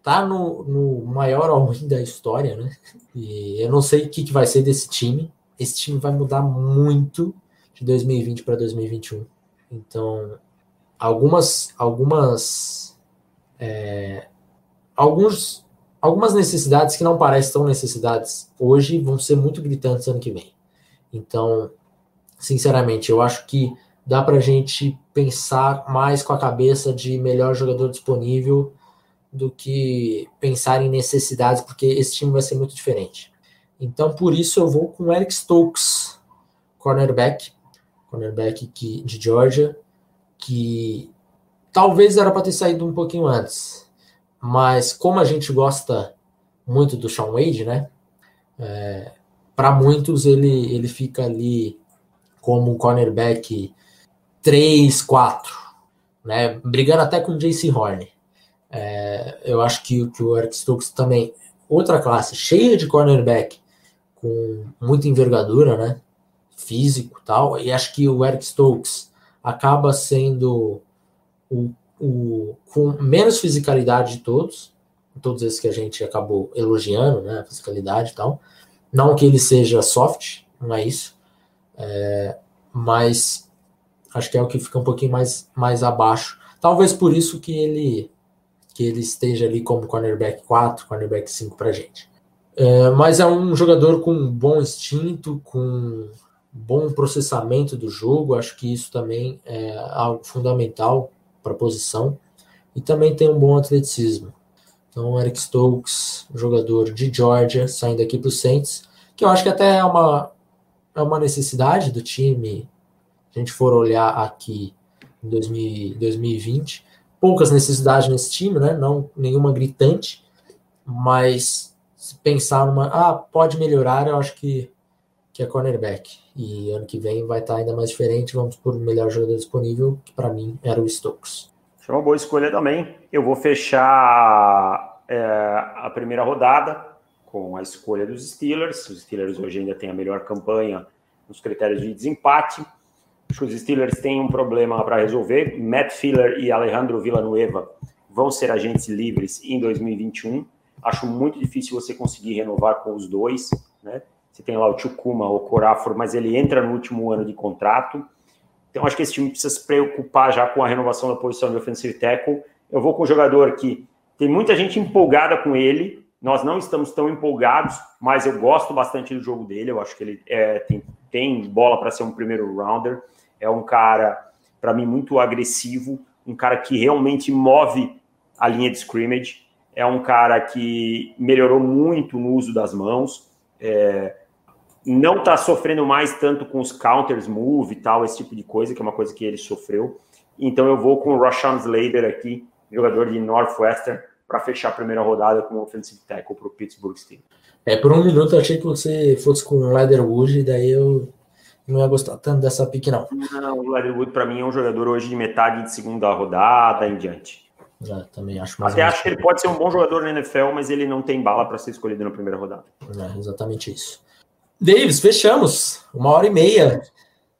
tá no, no maior all da história, né? E eu não sei o que, que vai ser desse time. Esse time vai mudar muito de 2020 para 2021. Então, algumas, algumas, é, alguns, algumas necessidades que não parecem tão necessidades hoje vão ser muito gritantes ano que vem. Então, sinceramente, eu acho que dá para a gente pensar mais com a cabeça de melhor jogador disponível do que pensar em necessidades, porque esse time vai ser muito diferente. Então, por isso, eu vou com Eric Stokes, cornerback, cornerback que, de Georgia, que talvez era para ter saído um pouquinho antes, mas como a gente gosta muito do Sean Wade, né? É, para muitos ele, ele fica ali como um cornerback 3, 4, né? Brigando até com o JC Horn. É, eu acho que, que o Eric Stokes também, outra classe cheia de cornerback com muita envergadura, né? Físico tal. E acho que o Eric Stokes acaba sendo o, o com menos fisicalidade de todos, todos esses que a gente acabou elogiando, né? Fisicalidade e tal. Não que ele seja soft, não é isso. É, mas acho que é o que fica um pouquinho mais, mais abaixo. Talvez por isso que ele que ele esteja ali como cornerback 4, cornerback 5 para gente. É, mas é um jogador com bom instinto, com bom processamento do jogo, acho que isso também é algo fundamental para a posição, e também tem um bom atleticismo. Então, Eric Stokes, jogador de Georgia, saindo aqui para o Saints, que eu acho que até é uma, é uma necessidade do time, se a gente for olhar aqui em 2000, 2020, poucas necessidades nesse time, né? Não nenhuma gritante, mas se pensar numa, ah, pode melhorar, eu acho que que é cornerback. E ano que vem vai estar ainda mais diferente. Vamos por o melhor jogador disponível, que para mim era o Stokes. É uma boa escolha também. Eu vou fechar é, a primeira rodada com a escolha dos Steelers. Os Steelers hoje ainda têm a melhor campanha nos critérios de desempate. Acho que os Steelers têm um problema para resolver. Matt Filler e Alejandro Villanueva vão ser agentes livres em 2021. Acho muito difícil você conseguir renovar com os dois. Né? Você tem lá o Chukuma, o Corafor, mas ele entra no último ano de contrato. Então acho que esse time precisa se preocupar já com a renovação da posição de offensive tackle. Eu vou com um jogador que tem muita gente empolgada com ele. Nós não estamos tão empolgados, mas eu gosto bastante do jogo dele. Eu acho que ele é, tem, tem bola para ser um primeiro rounder. É um cara, para mim, muito agressivo, um cara que realmente move a linha de scrimmage. É um cara que melhorou muito no uso das mãos. É, não está sofrendo mais tanto com os counters, move e tal, esse tipo de coisa, que é uma coisa que ele sofreu. Então eu vou com o Rashawn Slater aqui, jogador de Northwestern, para fechar a primeira rodada como offensive tackle para o Pittsburgh Steelers. É, por um minuto eu achei que você fosse com o Leatherwood, e daí eu não ia gostar tanto dessa pique, não. Não, o Leatherwood para mim é um jogador hoje de metade de segunda rodada em diante. É, também acho mais Até acho que ele pode ser um bom jogador na NFL, mas ele não tem bala para ser escolhido na primeira rodada. É, exatamente isso. Davis, fechamos. Uma hora e meia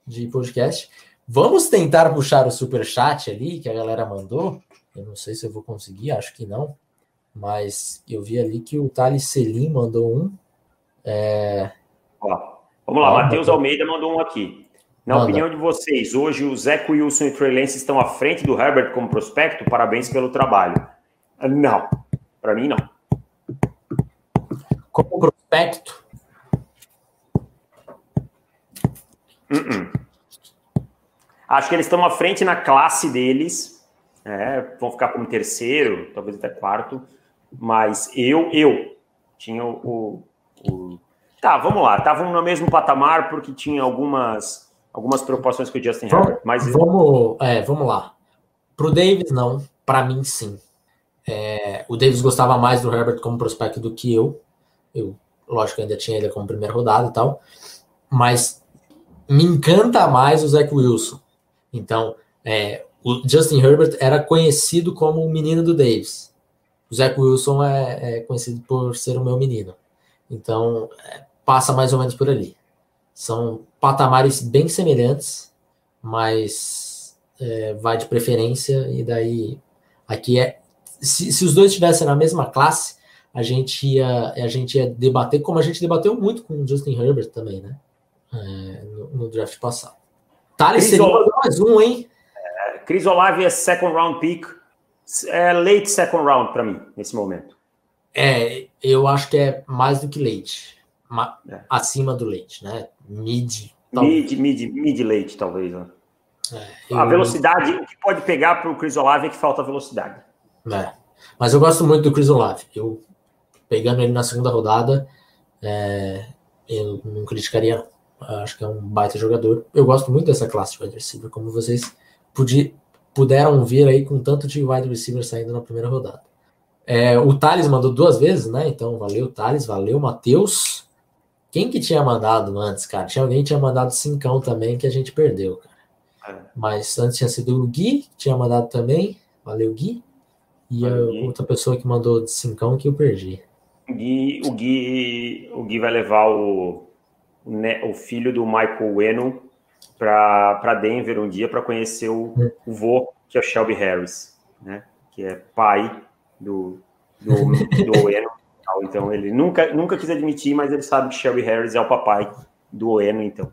de podcast. Vamos tentar puxar o super chat ali que a galera mandou. Eu não sei se eu vou conseguir, acho que não. Mas eu vi ali que o Thales Selim mandou um. É... Ó, vamos lá, Matheus Almeida mandou um aqui. Na Manda. opinião de vocês, hoje o Zeco Wilson e o Trey Lance estão à frente do Herbert como prospecto? Parabéns pelo trabalho. Não, para mim não. Como prospecto? Uh -uh. Acho que eles estão à frente na classe deles. É, vão ficar como terceiro, talvez até quarto. Mas eu, eu tinha o, o, Tá, vamos lá. Estavam no mesmo patamar porque tinha algumas, algumas preocupações com o Justin vamos, Herbert. Mas... Vamos, é, vamos lá. Pro Davis, não. Para mim, sim. É, o Davis gostava mais do Herbert como prospecto do que eu. Eu, lógico, ainda tinha ele como primeira rodada e tal. Mas me encanta mais o Zach Wilson. Então, é, o Justin Herbert era conhecido como o menino do Davis. O Zach Wilson é, é conhecido por ser o meu menino. Então, é, passa mais ou menos por ali. São patamares bem semelhantes, mas é, vai de preferência, e daí aqui é. Se, se os dois estivessem na mesma classe, a gente ia, a gente ia debater, como a gente debateu muito com o Justin Herbert também, né? É, no, no, draft passado. Thales seria mais um, hein? É, Chris Olave é second round pick, é late second round para mim, nesse momento. É, eu acho que é mais do que late. É. Acima do late, né? Mid. Talvez. Mid, mid, mid late, talvez. Né? É, eu... A velocidade, o que pode pegar para o Chris Olave é que falta velocidade. É. Mas eu gosto muito do Chris Olave. Eu, pegando ele na segunda rodada, é, eu não criticaria. Acho que é um baita jogador. Eu gosto muito dessa classe de wide receiver, como vocês pudi, puderam ver aí com tanto de wide receiver saindo na primeira rodada. É, o Thales mandou duas vezes, né? Então, valeu, Thales, valeu, Matheus. Quem que tinha mandado antes, cara? Tinha alguém que tinha mandado cincão também que a gente perdeu, cara. É. Mas antes tinha sido o Gui, que tinha mandado também. Valeu, Gui. E valeu, a Gui. outra pessoa que mandou de cincão que eu perdi. Gui, o, Gui, o Gui vai levar o, né, o filho do Michael Weno para Denver um dia para conhecer o, o vô, que é o Shelby Harris, né? Que é pai do, do, do. Então ele nunca, nunca quis admitir, mas ele sabe que Shelby Harris é o papai do Oeno, então.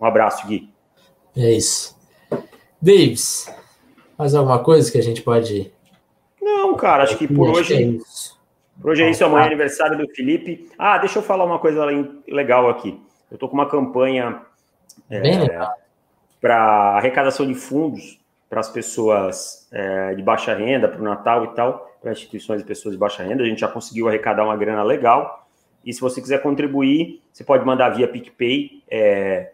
Um abraço, Gui. É isso. Davis, mais alguma coisa que a gente pode. Não, cara, acho que por hoje. É isso. Por hoje é isso, amanhã é aniversário do Felipe. Ah, deixa eu falar uma coisa legal aqui. Eu estou com uma campanha é, para arrecadação de fundos para as pessoas é, de baixa renda, para o Natal e tal, para instituições de pessoas de baixa renda. A gente já conseguiu arrecadar uma grana legal. E se você quiser contribuir, você pode mandar via PicPay, é,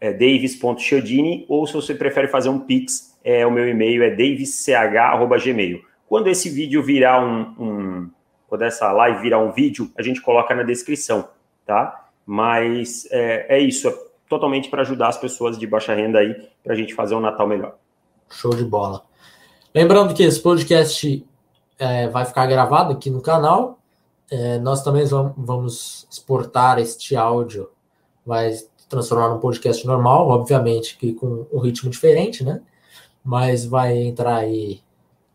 é davis.chiodini, ou se você prefere fazer um Pix, é, o meu e-mail é davisch.gmail. Quando esse vídeo virar um, um, quando essa live virar um vídeo, a gente coloca na descrição, tá? Mas é, é isso, é totalmente para ajudar as pessoas de baixa renda aí, para a gente fazer um Natal melhor. Show de bola. Lembrando que esse podcast é, vai ficar gravado aqui no canal. É, nós também vamos exportar este áudio, vai transformar num podcast normal, obviamente que com um ritmo diferente, né? Mas vai entrar aí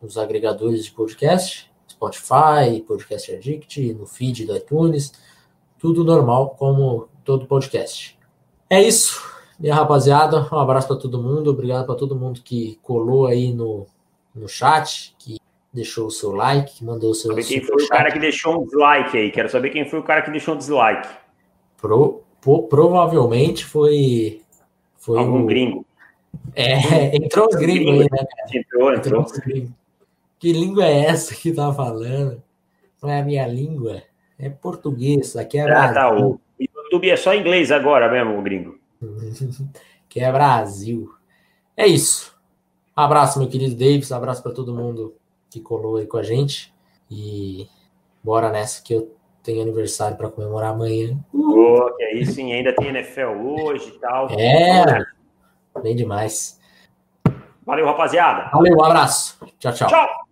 nos agregadores de podcast, Spotify, Podcast Addict, no feed do iTunes tudo normal, como todo podcast. É isso. minha rapaziada, um abraço para todo mundo, obrigado para todo mundo que colou aí no, no chat, que deixou o seu like, que mandou o seu. Saber quem foi o cara que deixou um dislike aí, quero saber quem foi o cara que deixou um dislike. Pro, pro, provavelmente foi. foi Algum o... gringo. É, entrou os gringos aí, né, cara? Entrou, entrou. entrou que língua é essa que tá falando? Não é a minha língua, é português, aqui é ah, tá, o YouTube é só inglês agora mesmo, gringo. que é Brasil. É isso. Um abraço, meu querido Davis, um abraço para todo mundo que colou aí com a gente. E bora nessa que eu tenho aniversário para comemorar amanhã. Oh, que aí sim, ainda tem NFL hoje e tal. É, bem demais. Valeu, rapaziada. Valeu, um abraço. Tchau, tchau. Tchau.